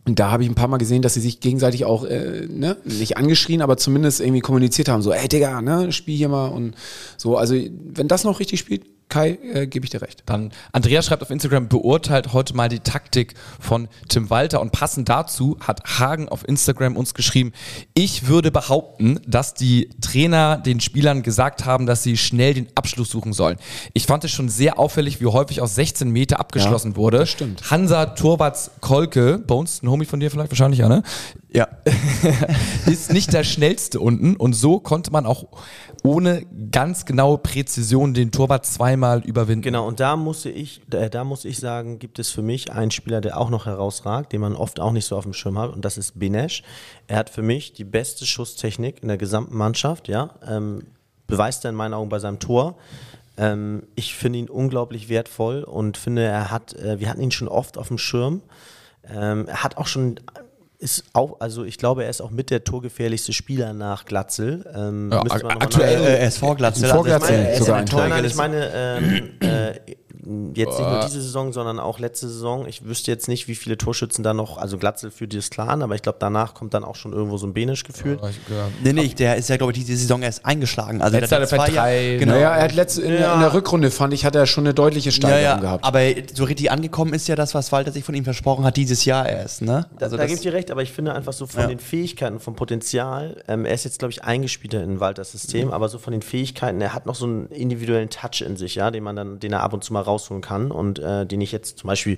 und da habe ich ein paar Mal gesehen, dass sie sich gegenseitig auch äh, ne, nicht angeschrien, aber zumindest irgendwie kommuniziert haben, so, ey Digga, ne, spiel hier mal und so. Also wenn das noch richtig spielt, Kai, äh, gebe ich dir recht. Dann Andrea schreibt auf Instagram, beurteilt heute mal die Taktik von Tim Walter und passend dazu hat Hagen auf Instagram uns geschrieben, ich würde behaupten, dass die Trainer den Spielern gesagt haben, dass sie schnell den Abschluss suchen sollen. Ich fand es schon sehr auffällig, wie häufig aus 16 Meter abgeschlossen Ja, wurde. das stimmt. Hansa Torwarts Kolke, Bones, ein Homie von dir vielleicht wahrscheinlich, ja, ne? Ja. ist nicht der schnellste unten und so konnte man auch ohne ganz genaue Präzision den Torwart zweimal überwinden. Genau, und da musste ich, da, da muss ich sagen, gibt es für mich einen Spieler, der auch noch herausragt, den man oft auch nicht so auf dem Schirm hat, und das ist Benesch. Er hat für mich die beste Schusstechnik in der gesamten Mannschaft, ja. Ähm, beweist er in meinen Augen bei seinem Tor. Ähm, ich finde ihn unglaublich wertvoll und finde, er hat, äh, wir hatten ihn schon oft auf dem Schirm. Ähm, er hat auch schon ist auch, also ich glaube, er ist auch mit der torgefährlichste Spieler nach Glatzel. Ähm, Ja, aktuell. Äh, er ist Vorglatzel. Vorglatzel. Also ich meine, sogar Nein, nein, ich meine, ähm, äh, jetzt nicht nur diese Saison, sondern auch letzte Saison. Ich wüsste jetzt nicht, wie viele Torschützen da noch, also Glatzel führt dieses klar an, aber ich glaube, danach kommt dann auch schon irgendwo so ein Benisch gefühlt. Nee, nee, der ist ja, glaube ich, diese Saison erst eingeschlagen. Also Letztes der Jahr hat er drei- Genau. Naja, er hat letzte, in, der- in der Rückrunde, fand ich, hat er schon eine deutliche ja, Steigerung ja, gehabt. aber so richtig angekommen ist ja das, was Walter sich von ihm versprochen hat, dieses Jahr erst, ne? Da, Also da das- gebe ich dir recht, aber ich finde einfach so von Ja. den Fähigkeiten, vom Potenzial, ähm, er ist jetzt, glaube ich, eingespielter in Walters System, aber so von den Fähigkeiten, er hat noch so einen individuellen Touch in sich, ja, den man dann, den er ab und zu mal rausholen kann und äh, den ich jetzt zum Beispiel,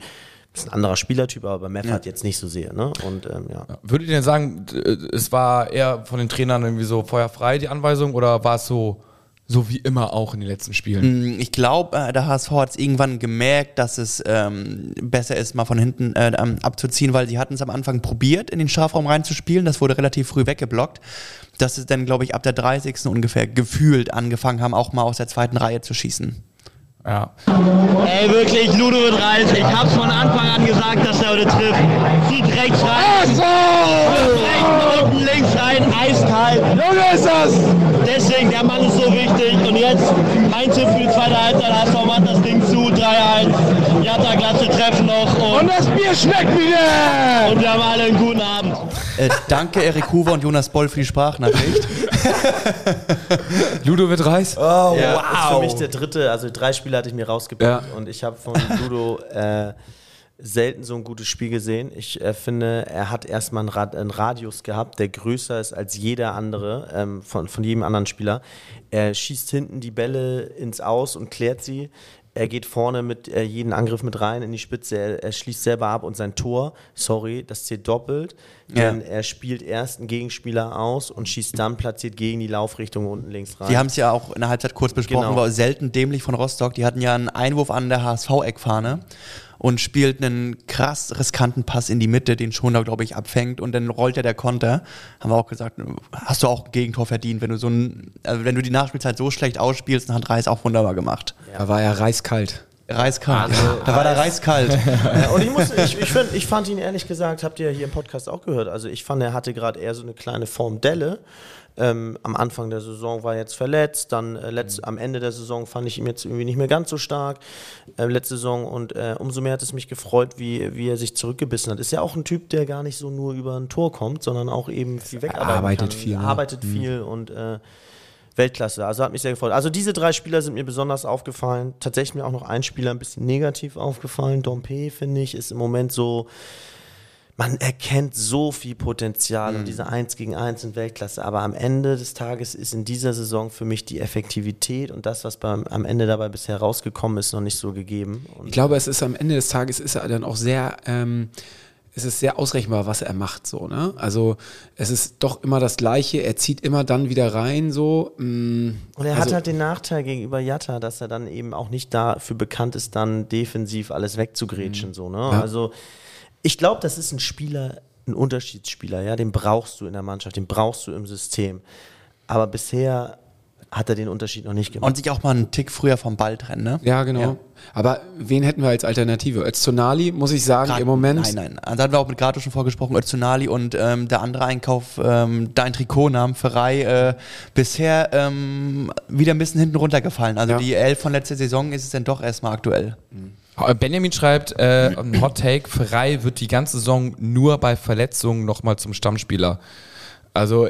das ist ein anderer Spielertyp, aber bei Meffert jetzt nicht so sehe, ne? Und ähm, ja. Würdet ihr denn sagen, d- es war eher von den Trainern irgendwie so feuerfrei die Anweisung oder war es so, so wie immer auch in den letzten Spielen? Ich glaube, äh, der HSV hat es irgendwann gemerkt, dass es ähm, besser ist, mal von hinten äh, ähm, abzuziehen, weil sie hatten es am Anfang probiert, in den Strafraum reinzuspielen. Das wurde relativ früh weggeblockt. Dass sie dann, glaube ich, ab der 30. ungefähr gefühlt angefangen haben, auch mal aus der zweiten Reihe zu schießen. Ja. Ey, wirklich, Ludovic Reis, ich hab's von Anfang an gesagt, dass er heute trifft. Zieht rechts rein. Rechts, unten, links rein, eiskalt. Junge ist das! Deswegen, der Mann ist so wichtig. Und jetzt Einzel für die zweite Halbzeit. HSV macht das Ding zu, 3-1. Jatta, Glatze treffen noch. Und, das Bier schmeckt wieder! Und wir haben alle einen guten Abend. Äh, danke, Erik Huber und Jonas Boll für die Sprachnachricht. Ludovic Reis? Ja, ist für mich der dritte, also drei Spiele hatte ich mir rausgepickt Ja. und ich habe von Ludo äh, selten so ein gutes Spiel gesehen. Ich äh, finde, er hat erstmal einen, Rad, einen Radius gehabt, der größer ist als jeder andere, ähm, von, von jedem anderen Spieler. Er schießt hinten die Bälle ins Aus und klärt sie. Er geht vorne mit äh, jeden Angriff mit rein in die Spitze. Er, er schließt selber ab und sein Tor, sorry, das zählt doppelt. Ja. Denn er spielt erst einen Gegenspieler aus und schießt dann platziert gegen die Laufrichtung unten links rein. Die haben es ja auch in der Halbzeit kurz besprochen, Genau. war selten dämlich von Rostock. Die hatten ja einen Einwurf an der HSV-Eckfahne und spielt einen krass riskanten Pass in die Mitte, den Schoner, glaube ich, abfängt und dann rollt ja der Konter. Haben wir auch gesagt, hast du auch ein Gegentor verdient, wenn du so ein, also wenn du die Nachspielzeit so schlecht ausspielst, dann hat Reis auch wunderbar gemacht. Da war er reiskalt. Reiskalt. da war der Reis kalt. Und ich, muss, ich, ich, find, ich fand ihn ehrlich gesagt, habt ihr hier im Podcast auch gehört, also ich fand, er hatte gerade eher so eine kleine Form Delle. Ähm, am Anfang der Saison war er jetzt verletzt, dann äh, letzt, am Ende der Saison fand ich ihn jetzt irgendwie nicht mehr ganz so stark, äh, letzte Saison und äh, umso mehr hat es mich gefreut, wie, wie er sich zurückgebissen hat. Ist ja auch ein Typ, der gar nicht so nur über ein Tor kommt, sondern auch eben viel wegarbeiten arbeitet kann. viel, ne? Arbeitet viel und äh, Weltklasse. Also hat mich sehr gefreut. Also diese drei Spieler sind mir besonders aufgefallen. Tatsächlich mir auch noch ein Spieler ein bisschen negativ aufgefallen. Dompe, finde ich, ist im Moment so, man erkennt so viel Potenzial und diese 1 gegen 1 in Weltklasse. Aber am Ende des Tages ist in dieser Saison für mich die Effektivität und das, was beim, am Ende dabei bisher rausgekommen ist, noch nicht so gegeben. Und Ich glaube, es ist am Ende des Tages ist er dann auch sehr, ähm, es ist sehr ausrechenbar, was er macht, so, ne? Also es ist doch immer das Gleiche, er zieht immer dann wieder rein, so. mm, Und er also, hat halt den Nachteil gegenüber Jatta, dass er dann eben auch nicht dafür bekannt ist, dann defensiv alles wegzugrätschen. So, ne? Ja. Also ich glaube, das ist ein Spieler, ein Unterschiedsspieler, ja, den brauchst du in der Mannschaft, den brauchst du im System. Aber bisher hat er den Unterschied noch nicht gemacht. Und sich auch mal einen Tick früher vom Ball trennen, ne? Ja, genau. Ja. Aber wen hätten wir als Alternative? Öztunali, muss ich sagen, Grad- im Moment. Nein, nein. Also hatten wir auch mit Grato schon vorgesprochen, Öztunali und ähm, der andere Einkauf, ähm, dein Trikotnamen, Ferrei, äh, bisher ähm, wieder ein bisschen hinten runtergefallen. Also Ja. die Elf von letzter Saison ist es dann doch erstmal aktuell. Äh, Benjamin schreibt, äh, ein Hot Take, Ferrei wird die ganze Saison nur bei Verletzungen nochmal zum Stammspieler. Also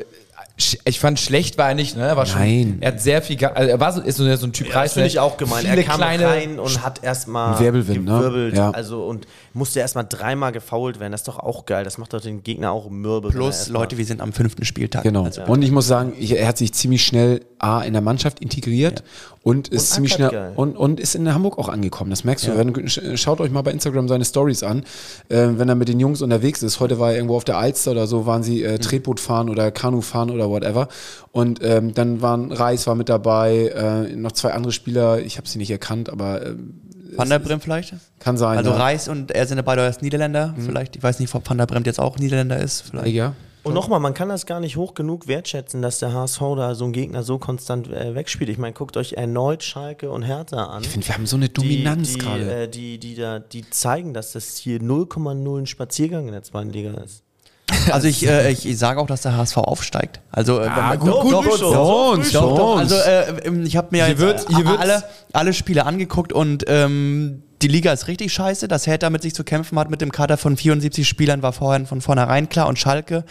ich fand schlecht war er nicht, ne? Er war schon, Nein. Er hat sehr viel, also er war so, ist so, so ein Typ Ja, das finde ich auch gemein. Viele Er kam kleine, rein und hat erstmal Wirbelwind, ne? gewirbelt. Ja. Also und musste erstmal dreimal gefoult werden. Das ist doch auch geil. Das macht doch den Gegner auch mürbe. Plus, Leute, wir sind am fünften Spieltag. Genau. Also, Und ich muss sagen, ich, er hat sich ziemlich schnell A in der Mannschaft integriert und ist Und ziemlich schnell geil. und, und ist in Hamburg auch angekommen. Das merkst du. Wenn, sch- schaut euch mal bei Instagram seine Stories an, äh, wenn er mit den Jungs unterwegs ist. Heute war er irgendwo auf der Alster oder so, waren sie äh, Tretboot fahren oder Kanu fahren oder whatever. Und ähm, dann waren Reis war mit dabei, äh, noch zwei andere Spieler. Ich habe sie nicht erkannt, aber äh, Van der Bremt vielleicht? kann sein. Also ja. Reis und er sind ja beide erst Niederländer. Vielleicht, ich weiß nicht, ob Van der Bremt jetzt auch Niederländer ist. Vielleicht. Ja. Und nochmal, man kann das gar nicht hoch genug wertschätzen, dass der HSV da so einen Gegner so konstant äh, wegspielt. Ich meine, guckt euch erneut Schalke und Hertha an. Ich finde, wir haben so eine Dominanz die, die, gerade. äh, die, die, da, die zeigen, dass das hier 0,0 ein Spaziergang in der zweiten Liga ist. Also ich, äh, ich, ich sage auch, dass der HSV aufsteigt. Also äh, man- gut, gut, doch, gut, doch, doch, uns, doch, doch. uns. Also äh, ähm, ich habe mir Hier jetzt wird- äh, hier alle, alle Spiele angeguckt und ähm, die Liga ist richtig scheiße. Dass Hertha mit sich zu kämpfen hat mit dem Kader von 74 Spielern war vorhin von vornherein klar. Und Schalke,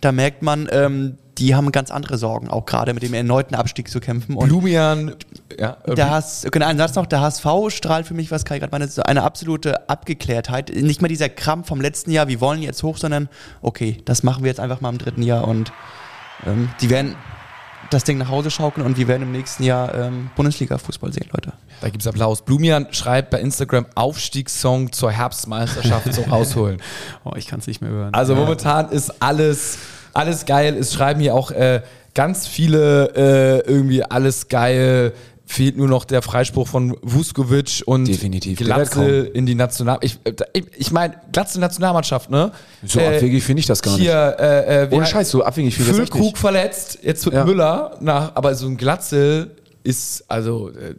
da merkt man, ähm, die haben ganz andere Sorgen, auch gerade mit dem erneuten Abstieg zu kämpfen. Und Blumian, ja, äh, der HS, genau, einen Satz noch, der HSV strahlt für mich, was Kai gerade meinte, so eine absolute Abgeklärtheit. Nicht mehr dieser Krampf vom letzten Jahr, wir wollen jetzt hoch, sondern okay, das machen wir jetzt einfach mal im dritten Jahr und ähm, die werden das Ding nach Hause schaukeln und wir werden im nächsten Jahr ähm, Bundesliga-Fußball sehen, Leute. da gibt's Applaus. Blumian schreibt bei Instagram Aufstiegssong zur Herbstmeisterschaft zum Rausholen. Oh, ich kann es nicht mehr hören. Also momentan ist alles, alles geil. Es schreiben hier auch äh, ganz viele äh, irgendwie alles geil. Fehlt nur noch der Freispruch von Vuskovic und Definitiv. Glatzel in die National. Ich, äh, ich, ich meine, Glatzel Nationalmannschaft, ne? So abwegig finde ich das gar nicht. Hier, äh, äh, Ohne Scheiß, so abwegig finde ich das echt nicht. verletzt, jetzt wird Ja. Müller nach, aber so ein Glatzel ist, also, äh,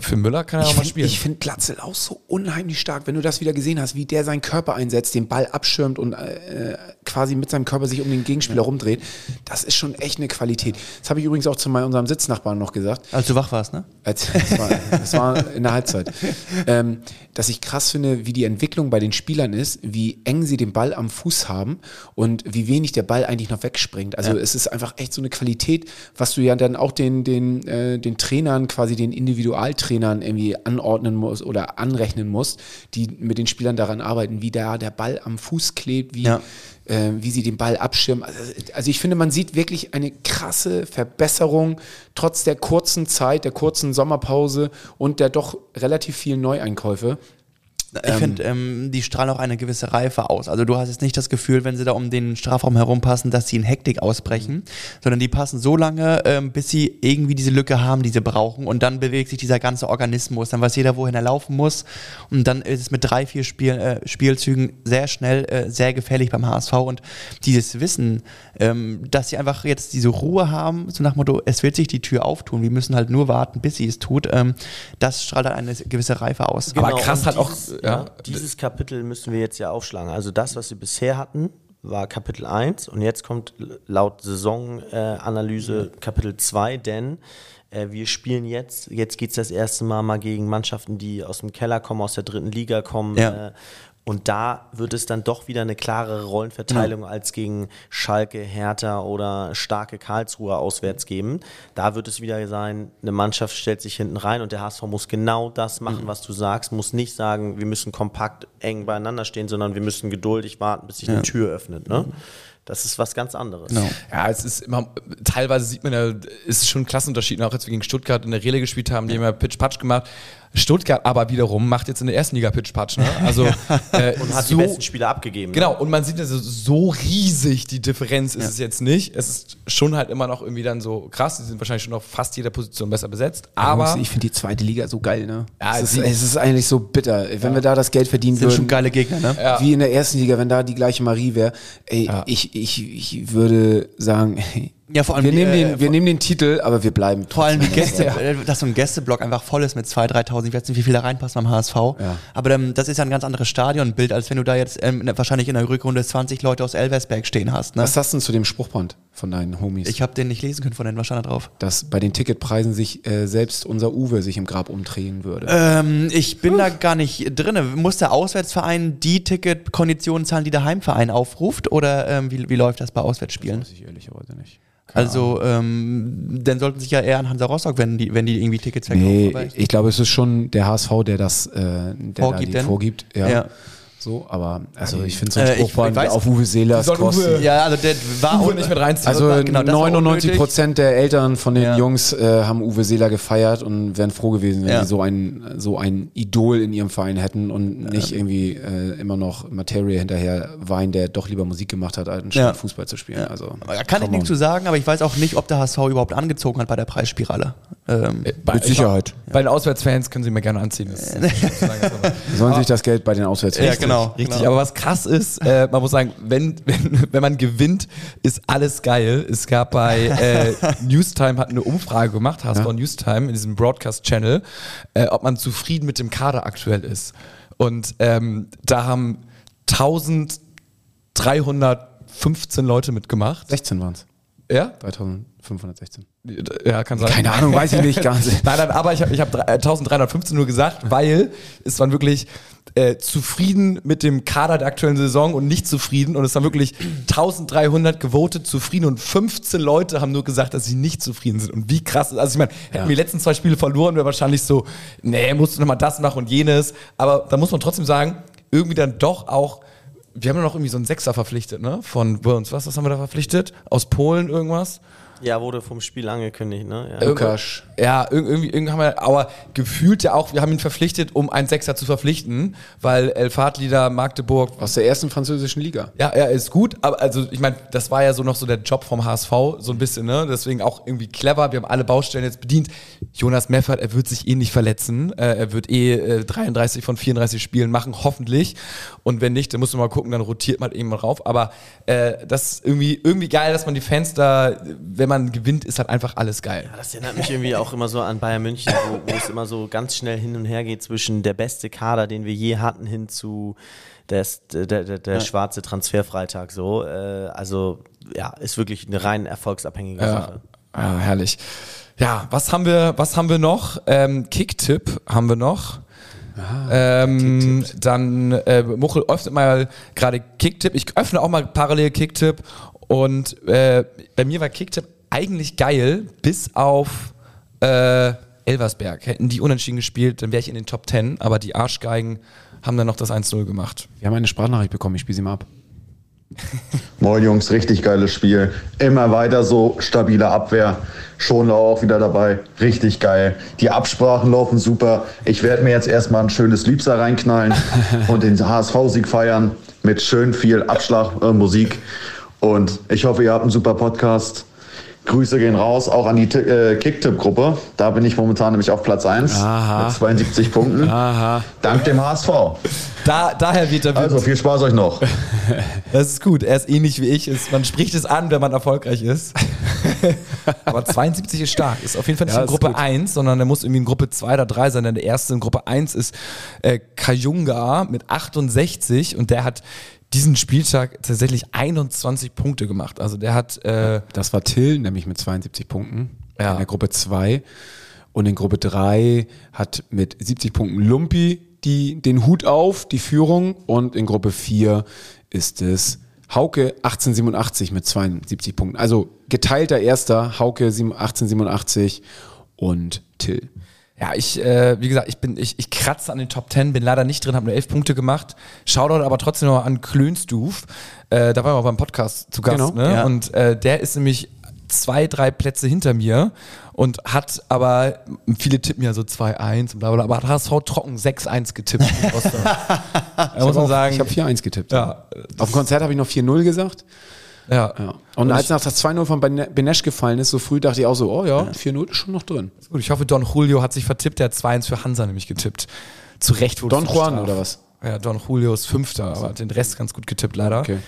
für Müller kann er auch Ich mal find- spielen. Ich finde Glatzel auch so unheimlich stark, wenn du das wieder gesehen hast, wie der seinen Körper einsetzt, den Ball abschirmt und äh, quasi mit seinem Körper sich um den Gegenspieler rumdreht. Das ist schon echt eine Qualität. Das habe ich übrigens auch zu meinem, unserem Sitznachbarn noch gesagt. Als du wach warst, ne? Als, das, war, das war in der Halbzeit. Ähm, dass ich krass finde, wie die Entwicklung bei den Spielern ist, wie eng sie den Ball am Fuß haben und wie wenig der Ball eigentlich noch wegspringt. Also es ist einfach echt so eine Qualität, was du ja dann auch den, den, äh, den Trainern, quasi den Individualtrainern irgendwie anordnen musst oder anrechnen musst, die mit den Spielern daran arbeiten, wie da der Ball am Fuß klebt, wie, Ja. äh, wie sie den Ball abschirmen. Also, also ich finde, man sieht wirklich eine krasse Verbesserung trotz der kurzen Zeit, der kurzen Sommerpause und der doch relativ vielen Neueinkäufe. Ich finde, ähm, die strahlen auch eine gewisse Reife aus. Also du hast jetzt nicht das Gefühl, wenn sie da um den Strafraum herumpassen, dass sie in Hektik ausbrechen, sondern die passen so lange, ähm, bis sie irgendwie diese Lücke haben, die sie brauchen. Und dann bewegt sich dieser ganze Organismus. Dann weiß jeder, wohin er laufen muss. Und dann ist es mit drei, vier Spiel, äh, Spielzügen sehr schnell, äh, sehr gefährlich beim HSV. Und dieses Wissen, ähm, dass sie einfach jetzt diese Ruhe haben, so nach dem Motto, es wird sich die Tür auftun, wir müssen halt nur warten, bis sie es tut, ähm, das strahlt halt eine gewisse Reife aus. Aber krass halt auch, ja. dieses Kapitel müssen wir jetzt ja aufschlagen. Also das, was wir bisher hatten, war Kapitel 1 und jetzt kommt laut Saisonanalyse äh, Kapitel 2, denn äh, wir spielen jetzt, jetzt geht es das erste Mal mal gegen Mannschaften, die aus dem Keller kommen, aus der dritten Liga kommen. Ja. Äh, und da wird es dann doch wieder eine klarere Rollenverteilung als gegen Schalke, Hertha oder starke Karlsruhe auswärts geben. Da wird es wieder sein, eine Mannschaft stellt sich hinten rein und der HSV muss genau das machen, was du sagst, muss nicht sagen, wir müssen kompakt eng beieinander stehen, sondern wir müssen geduldig warten, bis sich eine Tür öffnet. Ne? Das ist was ganz anderes. Ja, es ist immer, teilweise sieht man ja, es ist schon ein Klassenunterschied, auch als wir gegen Stuttgart in der Rele gespielt haben, die haben ja Pitch-Patch gemacht. Stuttgart aber wiederum macht jetzt in der ersten Liga Pitch-Patch, ne? Also, äh, Und hat so, die besten Spieler abgegeben. Genau, und man sieht also so riesig die Differenz ist es jetzt nicht. Es ist schon halt immer noch irgendwie dann so krass, die sind wahrscheinlich schon auf fast jeder Position besser besetzt, aber ich finde die zweite Liga so geil, ne? Ja, es, ist, es ist eigentlich so bitter. Wenn wir da das Geld verdienen sind würden. schon geile Gegner, ne? Wie in der ersten Liga, wenn da die gleiche Marie wäre. Ey, ich, ich, ich würde sagen, Ja, vor allem Wir die, nehmen, äh, den, wir nehmen den Titel, aber wir bleiben Vor allem die. Gäste, äh, dass so ein Gästeblock einfach voll ist mit 2.000, 3.000, ich weiß nicht, wie viele da reinpassen beim HSV. Ja. Aber ähm, das ist ja ein ganz anderes Stadionbild, als wenn du da jetzt ähm, in- wahrscheinlich in der Rückrunde 20 Leute aus Elversberg stehen hast. Ne? Was sagst du denn zu dem Spruchband von deinen Homies? Ich habe den nicht lesen können von stand da drauf? dass bei den Ticketpreisen sich äh, selbst unser Uwe sich im Grab umdrehen würde. Ähm, ich bin da gar nicht drin. Muss der Auswärtsverein die Ticketkonditionen zahlen, die der Heimverein aufruft? Oder ähm, wie, wie läuft das bei Auswärtsspielen? Weiß ich ehrlicherweise nicht. Also, ähm, dann sollten sich ja eher an Hansa Rostock wenden, die, wenn die irgendwie Tickets verkaufen. Nee, Aber ich- ich glaube, es ist schon der HSV, der das äh, der Vorgibt da vorgibt. Ja. Ja. So, aber also ich finde so ein Äh, ich- Spruchband ich auf Uwe Seelers. Uwe- ja, also der war Uwe nicht mit reinziehen. Also genau, das war 99 unnötig. Prozent der Eltern von den Ja. Jungs äh, haben Uwe Seeler gefeiert und wären froh gewesen, wenn Ja. sie so ein, so ein Idol in ihrem Verein hätten und nicht irgendwie äh, immer noch Materie hinterher weinen, der doch lieber Musik gemacht hat, anstatt Ja. Fußball zu spielen. Also, Da kann ich nichts zu sagen, aber ich weiß auch nicht, ob der HSV überhaupt angezogen hat bei der Preisspirale. Ähm, Mit Sicherheit. Bei den Auswärtsfans können sie mir gerne anziehen. Das, das Sollen sich das Geld bei den Auswärtsfans ja, genau. Richtig, genau. aber was krass ist, äh, man muss sagen, wenn, wenn, wenn man gewinnt, ist alles geil. Es gab bei äh, Newstime, hat eine Umfrage gemacht, HSV Ja. Newstime, in diesem Broadcast-Channel, äh, ob man zufrieden mit dem Kader aktuell ist. Und ähm, da haben 1315 Leute mitgemacht. 16 waren es. Ja? 3516. Ja, kann sein. Keine Ahnung, weiß ich nicht ganz. Nein, nein, aber ich habe ich hab drei- äh, 1315 nur gesagt, weil es waren wirklich äh, zufrieden mit dem Kader der aktuellen Saison und nicht zufrieden. Und es waren wirklich 1300 gewotet zufrieden und 15 Leute haben nur gesagt, dass sie nicht zufrieden sind. Und wie krass ist Also ich meine, hätten wir die letzten zwei Spiele verloren, wäre wahrscheinlich so, nee, musst du nochmal das machen und jenes. Aber da muss man trotzdem sagen, irgendwie dann doch auch wir haben noch irgendwie so einen Sechser verpflichtet, ne? Von Burns. Was, was haben wir da verpflichtet? Aus Polen irgendwas? Ja, wurde vom Spiel angekündigt, ne? Ja. Lukas. Ja, irg- irgendwie, irgendwie haben wir, aber gefühlt ja auch, wir haben ihn verpflichtet, um einen Sechser zu verpflichten, weil El Fadli da Magdeburg, Aus der ersten französischen Liga. ja, er ist gut, aber also ich meine, das war ja so noch so der Job vom HSV, so ein bisschen, ne? Deswegen auch irgendwie clever. Wir haben alle Baustellen jetzt bedient. Jonas Meffert, er wird sich eh nicht verletzen. Äh, er wird eh äh, 33 von 34 Spielen machen, hoffentlich. Und wenn nicht, dann musst du mal gucken, dann rotiert man eben mal rauf. Aber äh, das ist irgendwie, irgendwie geil, dass man die Fans da, wenn man gewinnt, ist halt einfach alles geil. Das erinnert mich irgendwie auch immer so an Bayern München, wo, wo es immer so ganz schnell hin und her geht zwischen der beste Kader, den wir je hatten, hin zu der, der, der, der schwarze Transferfreitag. So, äh, also ja, ist wirklich eine rein erfolgsabhängige Sache. Ja, herrlich. Ja, was haben wir, was haben wir noch? Ähm, Kicktipp haben wir noch. ähm, dann äh, Muchel öffnet mal gerade Kicktipp. Ich öffne auch mal parallel Kicktipp. Und äh, bei mir war Kicktipp eigentlich geil, bis auf äh, Elversberg. Hätten die unentschieden gespielt, dann wäre ich in den Top 10. Aber die Arschgeigen haben dann noch das 1-0 gemacht. Wir haben eine Sprachnachricht bekommen, ich spiele sie mal ab. Moin Jungs, richtig geiles Spiel. Immer weiter so, stabile Abwehr. Schon auch wieder dabei. Richtig geil. Die Absprachen laufen super. Ich werde mir jetzt erstmal ein schönes Liebser reinknallen und den HSV-Sieg feiern mit schön viel Abschlagmusik. Äh, Musik. und ich hoffe, ihr habt einen super Podcast. Grüße gehen raus, auch an die äh, Kicktipp-Gruppe. Da bin ich momentan nämlich auf Platz 1 Aha. mit 72 Punkten. Aha. Dank dem HSV. Da, daher wird er Also viel Spaß euch noch. Das ist gut. Er ist ähnlich wie ich. Es- Man spricht es an, wenn man erfolgreich ist. Aber 72 ist stark. Ist auf jeden Fall nicht Ja, in ist Gruppe gut. 1, sondern er muss irgendwie in Gruppe 2 oder 3 sein. Denn der erste in Gruppe 1 ist äh, Kayunga mit 68 und der hat diesen Spieltag tatsächlich 21 Punkte gemacht. Also der hat äh, Das war Till, nämlich mit 72 Punkten Ja. in der Gruppe 2. Und in Gruppe 3 hat mit 70 Punkten Lumpi die, den Hut auf, die Führung. Und in Gruppe 4 ist es Hauke 1887 mit 72 Punkten. Also geteilter Erster, Hauke 7 1887 und Till. Ja, ich, äh, wie gesagt, ich bin, ich, ich kratze an den Top 10, bin leider nicht drin, habe nur elf Punkte gemacht. Shoutout aber trotzdem noch an Klönstuf. Äh, da war er auch beim Podcast zu Gast, Genau, ne? ja. Und äh, der ist nämlich zwei, drei Plätze hinter mir und hat aber, viele tippen ja so 2-1 und bla bla, aber hat HSV trocken 6-1 getippt. da muss man sagen, Ich habe 4-1 getippt. ja, Auf dem Konzert habe ich noch 4-0 gesagt. Ja, Ja. Und als nach das 2-0 von Bene- Benesch gefallen ist, so früh dachte ich auch so, oh ja, 4-0 ist schon noch drin. Gut, ich hoffe, Don Julio hat sich vertippt, der hat 2-1 für Hansa nämlich getippt. Zu Recht wurde Don Juan bestraft. oder was? Ja, Don Julio ist Fünfter, aber hat den Rest ganz gut getippt leider. Okay.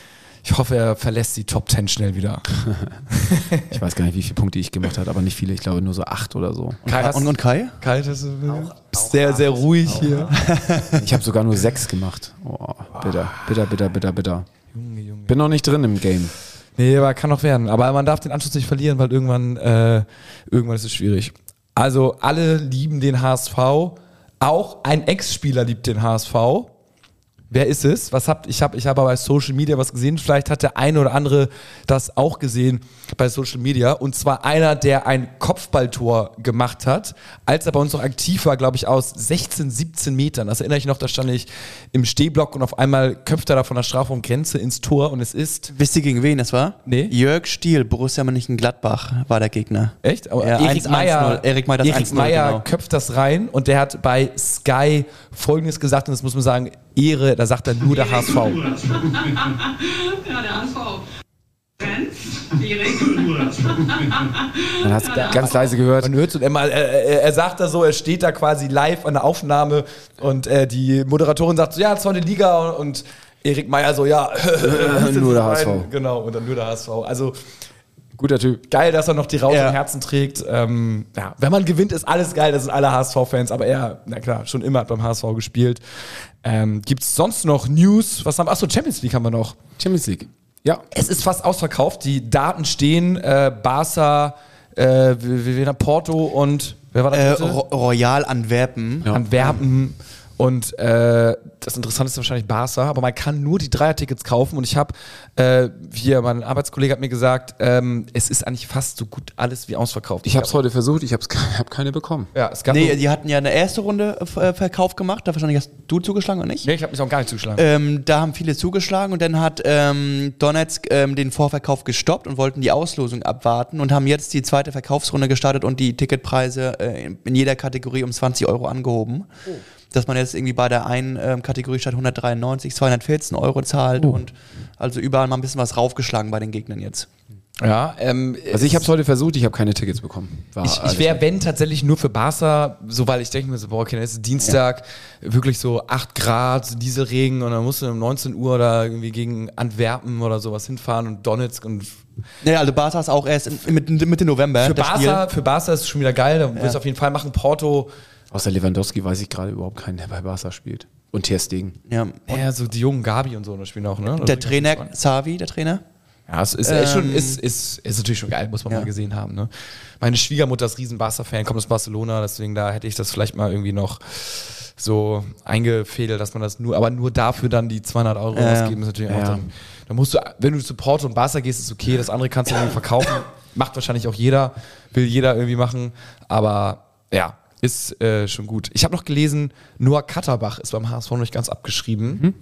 Ich hoffe, er verlässt die Top 10 schnell wieder. Ich weiß gar nicht, wie viele Punkte ich gemacht habe, aber nicht viele. Ich glaube nur so acht oder so. Kai, hast- Und, und Kai? Kai, das ist sehr, sehr ruhig hier. Ich habe sogar nur sechs gemacht. Oh, bitter, bitter, bitter, bitter, bitter. Bin noch nicht drin im Game. Nee, aber kann noch werden. Aber man darf den Anschluss nicht verlieren, weil irgendwann, äh, irgendwann ist es schwierig. Also alle lieben den HSV. Auch ein Ex-Spieler liebt den HSV. Wer ist es? Was habt ich habe ich habe bei Social Media was gesehen. Vielleicht hat der eine oder andere das auch gesehen bei Social Media. Und zwar einer, der ein Kopfballtor gemacht hat, als er bei uns noch aktiv war, glaube ich, aus 16, 17 Metern. Das erinnere ich noch. Da stand ich im Stehblock und auf einmal köpft er da von der Strafraumgrenze ins Tor und es ist Wisst ihr, gegen wen das war? Nee. Jörg Stiel, Borussia Mönchengladbach war der Gegner. Echt? Aber Ja, Erik 1-1-0. Meyer, Erik Meyer das Erik 1-0, Meyer genau. köpft das rein und der hat bei Sky Folgendes gesagt und das muss man sagen, Ehre, da sagt er nur der HSV. Ja, der HSV. Fans, Erik. Man hat es ganz leise gehört. Man hört und er, er, er, er sagt da so, er steht da quasi live an der Aufnahme und äh, die Moderatorin sagt so, ja, zweite Liga und Erik Meyer so, ja, Nur der HSV. Genau, und dann nur der HSV. Also Guter Typ. geil, dass er noch die Raute Ja. im Herzen trägt. Ähm, ja, wenn man gewinnt, ist alles geil. Das sind alle HSV-Fans. Aber er, na klar, schon immer hat beim HSV gespielt. Ähm, Gibt es sonst noch News? Was haben wir? Achso, Champions League haben wir noch. Champions League. Ja. Es ist fast ausverkauft. Die Daten stehen. Äh, Barca, äh, Porto und wer war Äh, das? Ro Royal Antwerpen. Antwerpen. Und äh, das Interessante ist wahrscheinlich Barca, aber man kann nur die Dreiertickets kaufen. Und ich habe, äh, hier, mein Arbeitskollege hat mir gesagt, ähm, es ist eigentlich fast so gut alles wie ausverkauft. Ich habe es heute versucht, ich habe hab keine bekommen. Ja, es gab Nee, die hatten ja eine erste Runde äh, Verkauf gemacht. Da wahrscheinlich hast du zugeschlagen oder nicht? Nee, ich habe mich auch gar nicht zugeschlagen. Ähm, da haben viele zugeschlagen und dann hat ähm, Donetsk ähm, den Vorverkauf gestoppt und wollten die Auslosung abwarten und haben jetzt die zweite Verkaufsrunde gestartet und die Ticketpreise äh, in- in jeder Kategorie um 20 Euro angehoben. Dass man jetzt irgendwie bei der einen ähm, Kategorie statt 193 214 Euro zahlt und also überall mal ein bisschen was raufgeschlagen bei den Gegnern jetzt. ja, ähm, Also ich habe es heute versucht, ich habe keine Tickets bekommen. War Ich, ich wäre, wenn, tatsächlich nur für Barca, so weil ich denke mir so, boah, okay, dann ist es Dienstag, wirklich so 8 Grad, Dieselregen und dann musst du um 19 Uhr da irgendwie gegen Antwerpen oder sowas hinfahren und Donetsk und Nee, also Barca ist auch erst in, Mitte, Mitte November. für Barca, Spiel. für Barca ist es schon wieder geil, da willst du auf jeden Fall machen. Porto, Außer Lewandowski weiß ich gerade überhaupt keinen, der bei Barca spielt. Und Ter Stegen. Ja. ja, so die jungen Gabi und so, das spielen auch, ne? Der Trainer, Savi, der Trainer. Ja, es ist, ist, schon, ist, ist, ist natürlich schon geil, muss man Ja. mal gesehen haben. Ne? Meine Schwiegermutter ist riesen Barca-Fan, kommt aus Barcelona, deswegen da hätte ich das vielleicht mal irgendwie noch so eingefädelt, dass man das nur, aber nur dafür dann die 200 Euro Ja, ausgeben, ist natürlich Ja, auch dann, dann musst du, wenn du zu Porto und Barca gehst, ist okay, das andere kannst du irgendwie verkaufen, macht wahrscheinlich auch jeder, will jeder irgendwie machen, aber ja, ist äh, schon gut. Ich habe noch gelesen, Noah Katterbach ist beim HSV noch nicht ganz abgeschrieben.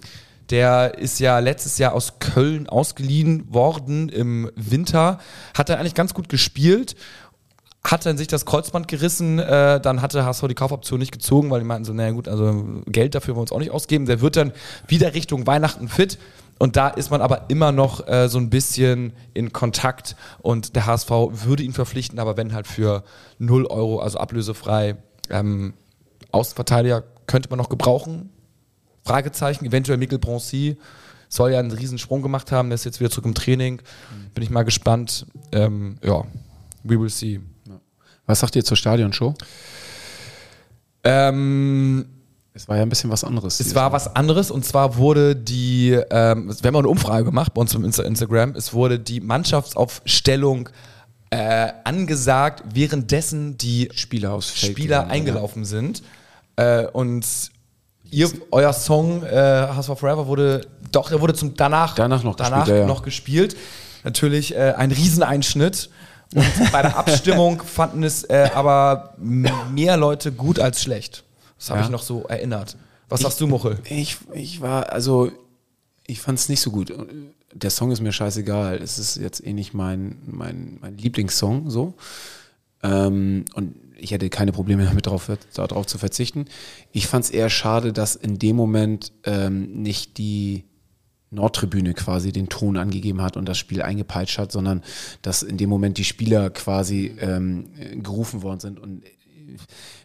Der ist ja letztes Jahr aus Köln ausgeliehen worden im Winter. Hat er eigentlich ganz gut gespielt. Hat dann sich das Kreuzband gerissen, äh, dann hatte HSV die Kaufoption nicht gezogen, weil die meinten so, naja gut, also Geld dafür wollen wir uns auch nicht ausgeben. Der wird dann wieder Richtung Weihnachten fit und da ist man aber immer noch äh, so ein bisschen in Kontakt und der HSV würde ihn verpflichten, aber wenn halt für 0 Euro, also ablösefrei, ähm, Außenverteidiger könnte man noch gebrauchen. Fragezeichen, eventuell Mikkel Broncy soll ja einen riesen Sprung gemacht haben, der ist jetzt wieder zurück im Training. Bin ich mal gespannt. Ähm, ja, we will see. Was sagt ihr zur Stadionshow? Ähm, Es war ja ein bisschen was anderes. es war Mal. was anderes und zwar wurde die, ähm, wir haben auch eine Umfrage gemacht bei uns im Insta Instagram, es wurde die Mannschaftsaufstellung äh, angesagt, währenddessen die Spieler Spieler gegangen, eingelaufen sind. Äh, und ihr, euer Song äh, HSV Forever wurde, doch, der wurde zum danach, Danach noch danach gespielt, ja, ja. noch gespielt. Natürlich äh, ein Rieseneinschnitt. Und bei der Abstimmung fanden es äh, aber mehr Leute gut als schlecht. Das habe Ja. ich noch so erinnert. Was sagst du, Muchel? Ich, ich war, also, ich fand es nicht so gut. Der Song ist mir scheißegal. Es ist jetzt eh nicht mein, mein, mein Lieblingssong, so. Ähm, und ich hätte keine Probleme damit, drauf, darauf zu verzichten. Ich fand es eher schade, dass in dem Moment ähm, nicht die Nordtribüne quasi den Ton angegeben hat und das Spiel eingepeitscht hat, sondern dass in dem Moment die Spieler quasi ähm, gerufen worden sind. Und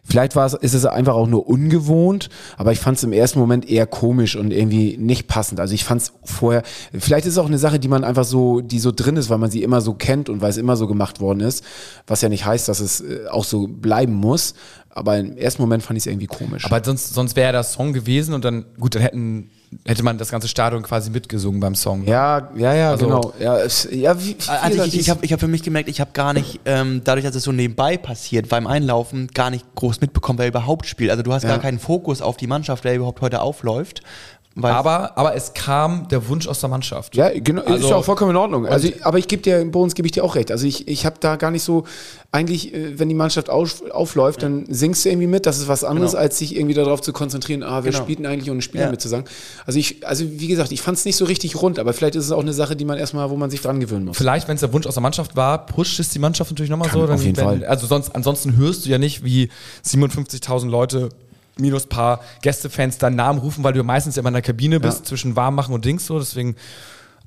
vielleicht war es, ist es einfach auch nur ungewohnt, aber ich fand es im ersten Moment eher komisch und irgendwie nicht passend. Also ich fand es vorher, vielleicht ist es auch eine Sache, die man einfach so, die so drin ist, weil man sie immer so kennt und weil es immer so gemacht worden ist, was ja nicht heißt, dass es äh, auch so bleiben muss. Aber im ersten Moment fand ich es irgendwie komisch. Aber sonst, sonst wäre das Song gewesen und dann, gut, dann hätten, hätte man das ganze Stadion quasi mitgesungen beim Song. ja, ja, ja, Also- genau. Ja, es, ja wie, Also ich, ich habe ich hab für mich gemerkt, ich habe gar nicht, ähm, dadurch, dass es so nebenbei passiert, beim Einlaufen gar nicht groß mitbekommen, wer überhaupt spielt. Also du hast Ja. gar keinen Fokus auf die Mannschaft, wer überhaupt heute aufläuft. Weil Aber, aber es kam der Wunsch aus der Mannschaft. Ja, genau, ist Also- ja auch vollkommen in Ordnung. Also, aber ich gebe dir, bei uns gebe ich dir auch recht. Also ich, ich habe da gar nicht so, eigentlich, äh, wenn die Mannschaft auf, aufläuft, dann singst du irgendwie mit. Das ist was anderes, Genau. als sich irgendwie darauf zu konzentrieren, ah, wer Genau. spielt denn eigentlich und Spieler Ja. mitzusagen. Also ich, also wie gesagt, ich fand es nicht so richtig rund, aber vielleicht ist es auch eine Sache, die man erstmal, wo man sich dran gewöhnen muss. Vielleicht, wenn es der Wunsch aus der Mannschaft war, pusht es die Mannschaft natürlich nochmal Kann, so. auf jeden wenn, Fall. Also sonst, ansonsten hörst du ja nicht, wie 57.000 Leute minus paar Gästefans deinen Namen rufen, weil du meistens immer in der Kabine bist, Ja. zwischen warm machen und Dings so. Deswegen,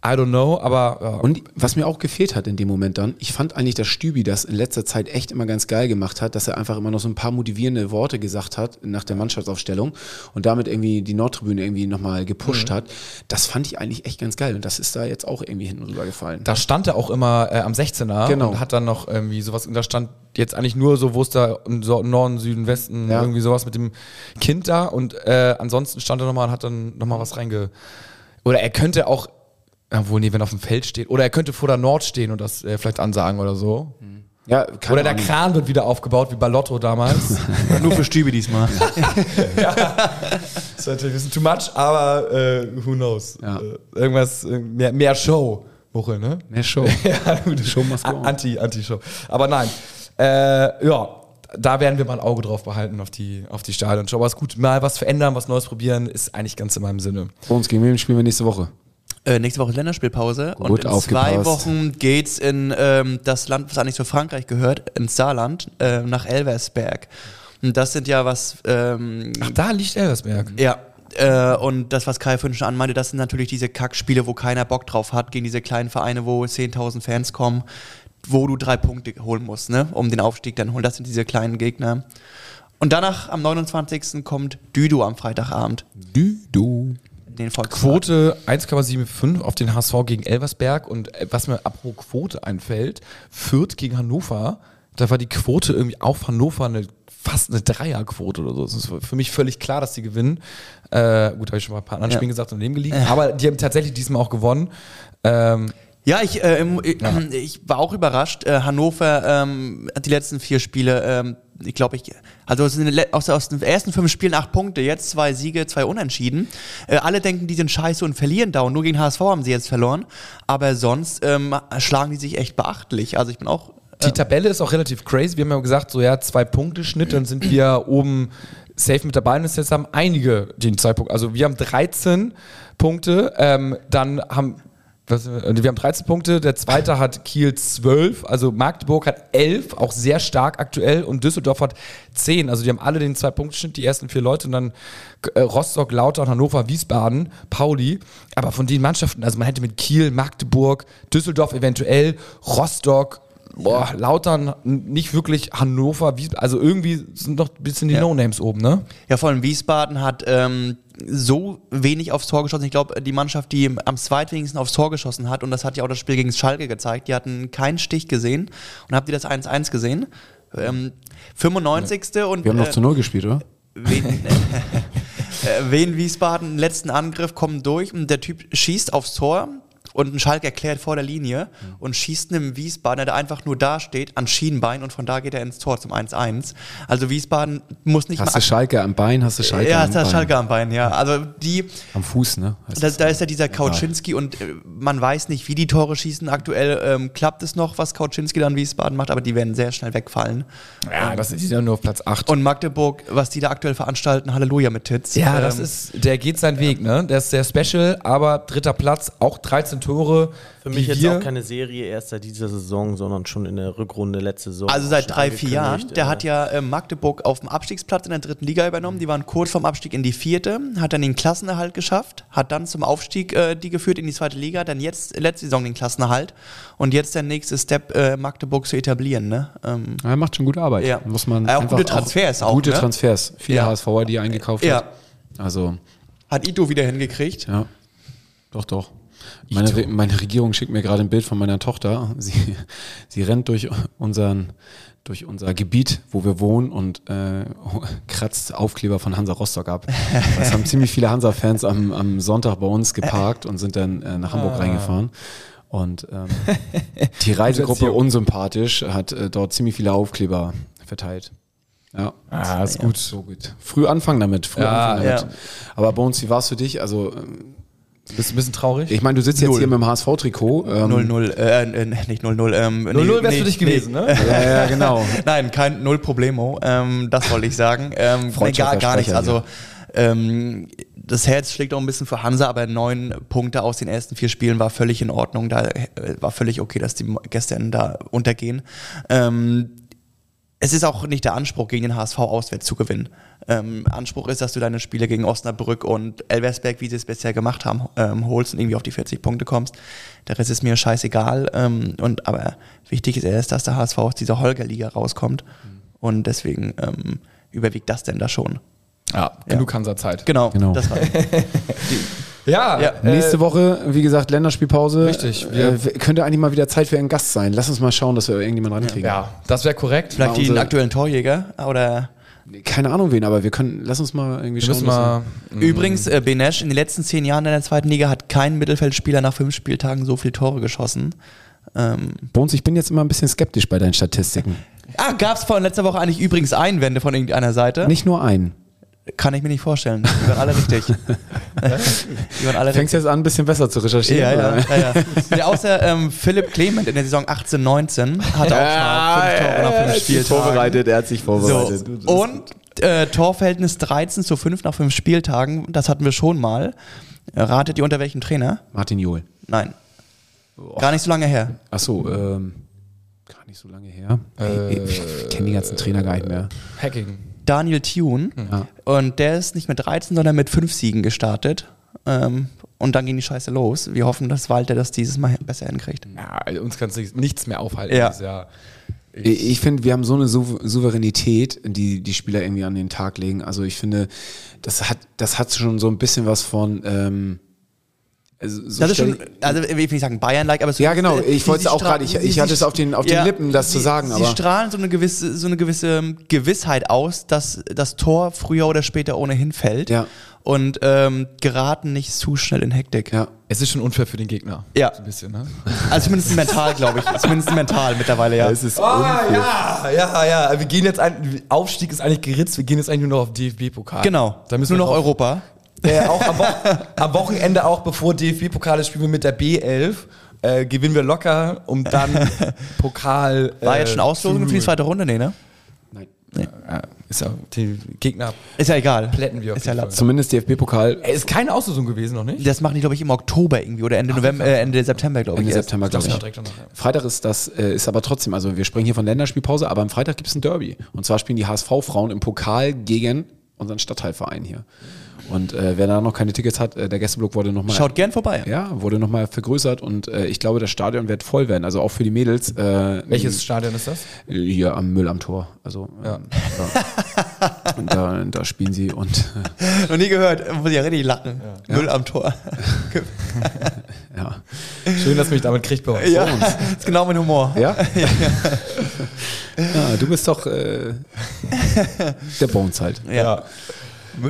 I don't know, aber ja. Und was mir auch gefehlt hat in dem Moment dann, ich fand eigentlich, dass Stübi das in letzter Zeit echt immer ganz geil gemacht hat, dass er einfach immer noch so ein paar motivierende Worte gesagt hat nach der Mannschaftsaufstellung und damit irgendwie die Nordtribüne irgendwie nochmal gepusht Mhm. hat. Das fand ich eigentlich echt ganz geil und das ist da jetzt auch irgendwie hinten rüber gefallen. Da stand er auch immer äh, am 16er Genau. und hat dann noch irgendwie sowas, und da stand jetzt eigentlich nur so, wo ist da im so Norden, Süden, Westen, Ja. irgendwie sowas mit dem Kind da und äh, ansonsten stand er nochmal und hat dann nochmal was reinge... Oder er könnte auch, obwohl, nee, wenn er auf dem Feld steht, oder er könnte vor der Nord stehen und das äh, vielleicht ansagen oder so. Ja, keine Oder der Ahnung. Kran wird wieder aufgebaut, wie bei Lotto damals. nur für Stübe diesmal. das ist natürlich ein bisschen too much, aber äh, who knows. Ja. Äh, irgendwas, äh, mehr, mehr Show, Woche, ne? Mehr Show. ja, gut. Show must go. Anti, Anti-Show. Aber nein. Äh, ja, da werden wir mal ein Auge drauf behalten auf die, auf die Stadionshow. Aber ist gut, mal was verändern, was Neues probieren, ist eigentlich ganz in meinem Sinne. Bei uns gegen wen spielen wir nächste Woche? Äh, nächste Woche ist Länderspielpause und Gut in aufgepasst. zwei Wochen geht's in ähm, das Land, was eigentlich zu Frankreich gehört, ins Saarland, äh, nach Elversberg. Und das sind ja was. Ähm, Ach, da liegt Elversberg. Ja. Äh, und das, was Kai vorhin schon anmeinte, das sind natürlich diese Kackspiele, wo keiner Bock drauf hat, gegen diese kleinen Vereine, wo 10.000 Fans kommen, wo du drei Punkte holen musst, ne, um den Aufstieg dann holen. Das sind diese kleinen Gegner. Und danach, am 29. kommt Düdo am Freitagabend. Düdo. Den Volkspark. Quote 1,75 auf den HSV gegen Elversberg und äh, was mir apropos Quote einfällt, Fürth gegen Hannover, da war die Quote irgendwie auf Hannover eine, fast eine Dreierquote oder so. Es ist für mich völlig klar, dass die gewinnen. Äh, gut, habe ich schon mal ein paar anderen Ja. Spielen gesagt und daneben gelegen, aber die haben tatsächlich diesmal auch gewonnen. Ähm, Ja, ich, äh, ich, ich war auch überrascht. Äh, Hannover ähm, hat die letzten vier Spiele, ähm, ich glaube, ich, also es sind le- aus, aus den ersten fünf Spielen acht Punkte, jetzt zwei Siege, zwei Unentschieden. Äh, alle denken, die sind scheiße und verlieren da und nur gegen HSV haben sie jetzt verloren. Aber sonst ähm, schlagen die sich echt beachtlich. Also ich bin auch. Die Tabelle ist auch relativ crazy. Wir haben ja gesagt, so ja, zwei Punkte Schnitt, dann sind wir oben safe mit dabei. Und es jetzt haben einige den zwei Punkte. Also wir haben 13 Punkte, ähm, dann haben was, äh, wir haben 13 Punkte, der zweite hat Kiel 12, also Magdeburg hat 11, auch sehr stark aktuell. Und Düsseldorf hat 10, also die haben alle den zwei Punkte die ersten vier Leute. Und dann äh, Rostock, Lautern, Hannover, Wiesbaden, Pauli, aber von den Mannschaften, also man hätte mit Kiel, Magdeburg, Düsseldorf eventuell, Rostock, Boah, Lautern, nicht wirklich Hannover, Wiesbaden, also irgendwie sind noch ein bisschen die Ja. No-Names oben, ne? Ja, vor allem Wiesbaden hat ähm, so wenig aufs Tor geschossen. Ich glaube, die Mannschaft, die am zweitwenigsten aufs Tor geschossen hat, und das hat ja auch das Spiel gegen Schalke gezeigt, die hatten keinen Stich gesehen. Und habt ihr das 1-1 gesehen? Ähm, 95. und Wir haben noch äh, zu Null gespielt, oder? Wen, äh, Wen Wiesbaden, letzten Angriff, kommen durch und der Typ schießt aufs Tor und ein Schalk erklärt vor der Linie und schießt einem Wiesbaden, der einfach nur da steht, an Schienbein und von da geht er ins Tor zum 1-1. Also Wiesbaden muss nicht Hast du mal... Schalke am Bein, hast du Schalke ja, am ist der Bein. Schalke am Bein, ja. Also die, Am Fuß, ne? Da, das. da ist ja dieser Kauczynski und äh, man weiß nicht, wie die Tore schießen. Aktuell ähm, klappt es noch, was Kauczynski dann Wiesbaden macht, aber die werden sehr schnell wegfallen. Ja, das ist ja nur auf Platz 8. Und Magdeburg, was die da aktuell veranstalten, Halleluja mit Tits. Ja, das Ähm, ist, der geht seinen Weg, ne? Der ist sehr special, aber dritter Platz, auch 13 Tore. Für mich jetzt auch keine Serie erst seit dieser Saison, sondern schon in der Rückrunde letzte Saison. Also seit drei, vier Jahren. Der äh, hat ja äh, Magdeburg auf dem Abstiegsplatz in der dritten Liga übernommen. Die waren kurz vorm Abstieg in die vierte, hat dann den Klassenerhalt geschafft, hat dann zum Aufstieg äh, die geführt in die zweite Liga, dann jetzt letzte Saison den Klassenerhalt und jetzt der nächste Step, äh, Magdeburg zu etablieren. Ne? Ähm, Er macht schon gute Arbeit. Ja. Muss man auch einfach gute Transfers auch, Gute ne? Transfers. Viele Ja. HSVer, die er eingekauft Ja. hat. Also, hat Ito wieder hingekriegt. ja. Doch, doch. Meine, Re meine Regierung schickt mir gerade ein Bild von meiner Tochter. Sie, sie rennt durch unseren durch unser Gebiet, wo wir wohnen und äh, kratzt Aufkleber von Hansa Rostock ab. Das haben ziemlich viele Hansa-Fans am, am Sonntag bei uns geparkt und sind dann äh, nach Hamburg reingefahren. Und ähm, die Reisegruppe Unsympathisch hat äh, dort ziemlich viele Aufkleber verteilt. Ja. Ah, ist gut. So gut. Früh anfangen damit. Früh Ja, anfangen damit. ja. Aber Bones, wie war es für dich? Also, ähm, Bist du ein bisschen traurig? ich meine, du sitzt jetzt Null. hier mit dem HSV-Trikot. Ähm, 0-0, äh, äh, nicht 0-0. Ähm, 0-0 wär's für dich gewesen, ne? Ja, ja, genau. Nein, kein Null Problemo. Ähm, das wollte ich sagen. Ähm, nee, gar, gar nichts. Also ähm, das Herz schlägt auch ein bisschen für Hansa, aber neun Punkte aus den ersten vier Spielen war völlig in Ordnung. Da äh, war völlig okay, dass die gestern da untergehen. Ähm, es ist auch nicht der Anspruch, gegen den HSV auswärts zu gewinnen. Ähm, Anspruch ist, dass du deine Spiele gegen Osnabrück und Elversberg, wie sie es bisher gemacht haben, ähm, holst und irgendwie auf die 40 Punkte kommst. Der Rest ist mir scheißegal. Ähm, und, aber wichtig ist erst, dass der HSV aus dieser Holger-Liga rauskommt. Und deswegen ähm, überwiegt das denn da schon. Ja, genug Hansa-Zeit. Genau, Genau. das war Ja, Ja, äh, Nächste Woche, wie gesagt, Länderspielpause. Richtig, wir- Äh, könnte eigentlich mal wieder Zeit für einen Gast sein. Lass uns mal schauen, dass wir irgendjemanden rankriegen. Ja, das wäre korrekt. vielleicht den aktuellen Torjäger oder Keine Ahnung wen, aber wir können, lass uns mal irgendwie Wir schauen. mal. Übrigens, äh, Benesch in den letzten zehn Jahren in der zweiten Liga hat kein Mittelfeldspieler nach fünf Spieltagen so viele Tore geschossen. Ähm, Bones, ich bin jetzt immer ein bisschen skeptisch bei deinen Statistiken. ah, gab es von letzter Woche eigentlich übrigens Einwände von irgendeiner Seite? Nicht nur einen. Kann ich mir nicht vorstellen. Die waren alle richtig. Die waren alle Fängst richtig. jetzt an, ein bisschen besser zu recherchieren? Ja, ja, ja, ja. ja außer ähm, Philipp Clement in der Saison 18, 19 hat auch schon mal fünf Tore nach fünf Spieltagen. vorbereitet, er hat sich vorbereitet. So. Und äh, Torverhältnis 13 zu 5 nach 5 Spieltagen, das hatten wir schon mal. Äh, Ratet ihr unter welchem Trainer? Martin Johl. Nein. Gar nicht so lange her. Achso, ähm, gar nicht so lange her. Äh, ich ich kenne die ganzen Trainer gar nicht mehr. Hacking. Daniel Thune. Ja. Und der ist nicht mit 13, sondern mit 5 Siegen gestartet. Ähm, und dann ging die Scheiße los. Wir hoffen, dass Walter das dieses Mal besser hinkriegt. Ja, also uns kann nichts mehr aufhalten. Ja. dieses Jahr. Ich, ich finde, wir haben so eine Sou Souveränität, die die Spieler irgendwie an den Tag legen. Also ich finde, das hat, das hat schon so ein bisschen was von. Ähm, also so Das ist schon, also ich will nicht sagen Bayern-like, aber es Ja, genau. Ich wollte es auch gerade- ich- ich hatte es auf den- auf den Lippen, das zu sie- sagen, Sie aber- strahlen so eine gewisse, so eine gewisse ähm, Gewissheit aus, dass das Tor früher oder später ohnehin fällt. Ja. Und ähm, geraten nicht zu schnell in Hektik. ja. Es ist schon unfair für den Gegner. Ja. So ein bisschen, ne? Also zumindest mental, glaube ich. Zumindest mental mittlerweile, ja. Es ist Ah, ja, ja, ja. Wir gehen jetzt ein, Aufstieg ist eigentlich geritzt, wir gehen jetzt eigentlich nur noch auf DFB-Pokal. Genau. Da müssen Nur wir noch drauf- Europa. Äh, auch am, Wo am Wochenende, auch bevor DFB-Pokal ist, spielen wir mit der B11. Äh, gewinnen wir locker, um dann Pokal. War äh, jetzt schon Auslosung für die zweite Runde? Nee, ne? Nein. Ja, ist ja, die Gegner Ist ja egal. plätten wir auf Ist ja Fall. Zumindest DFB-Pokal Ey, ist keine Auslosung gewesen noch nicht? Das machen die, glaube ich, im Oktober irgendwie oder Ende November, äh, Ende September, glaube ich. Ende. September, glaube ich. direkt danach, ja. Freitag ist das, äh, ist aber trotzdem, also wir sprechen hier von Länderspielpause, aber am Freitag gibt es ein Derby. Und zwar spielen die HSV-Frauen im Pokal gegen unseren Stadtteilverein hier. Und äh, wer da noch keine Tickets hat, äh, der Gästeblock wurde nochmal. Schaut gern vorbei. Ja, wurde nochmal vergrößert und äh, ich glaube, das Stadion wird voll werden. Also auch für die Mädels. Äh, Welches Stadion ist das? Hier am Müll am Tor. Also Ja. ja. ja. Und da, da spielen sie und äh, Noch nie gehört, muss ich ja richtig lachen. Null am Tor. ja. Schön, dass mich damit kriegt bei uns. ja, ist genau mein Humor. Ja? ja, du bist doch äh, der Bones halt. Ja.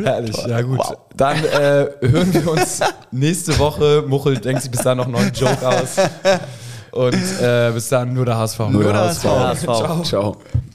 Herrlich, ja gut. Wow. Dann äh, hören wir uns nächste Woche. Muchel denkt sich bis dahin noch einen neuen Joke aus. Und äh, bis dann nur der HSV. Nur der der HSV. HSV. Ciao.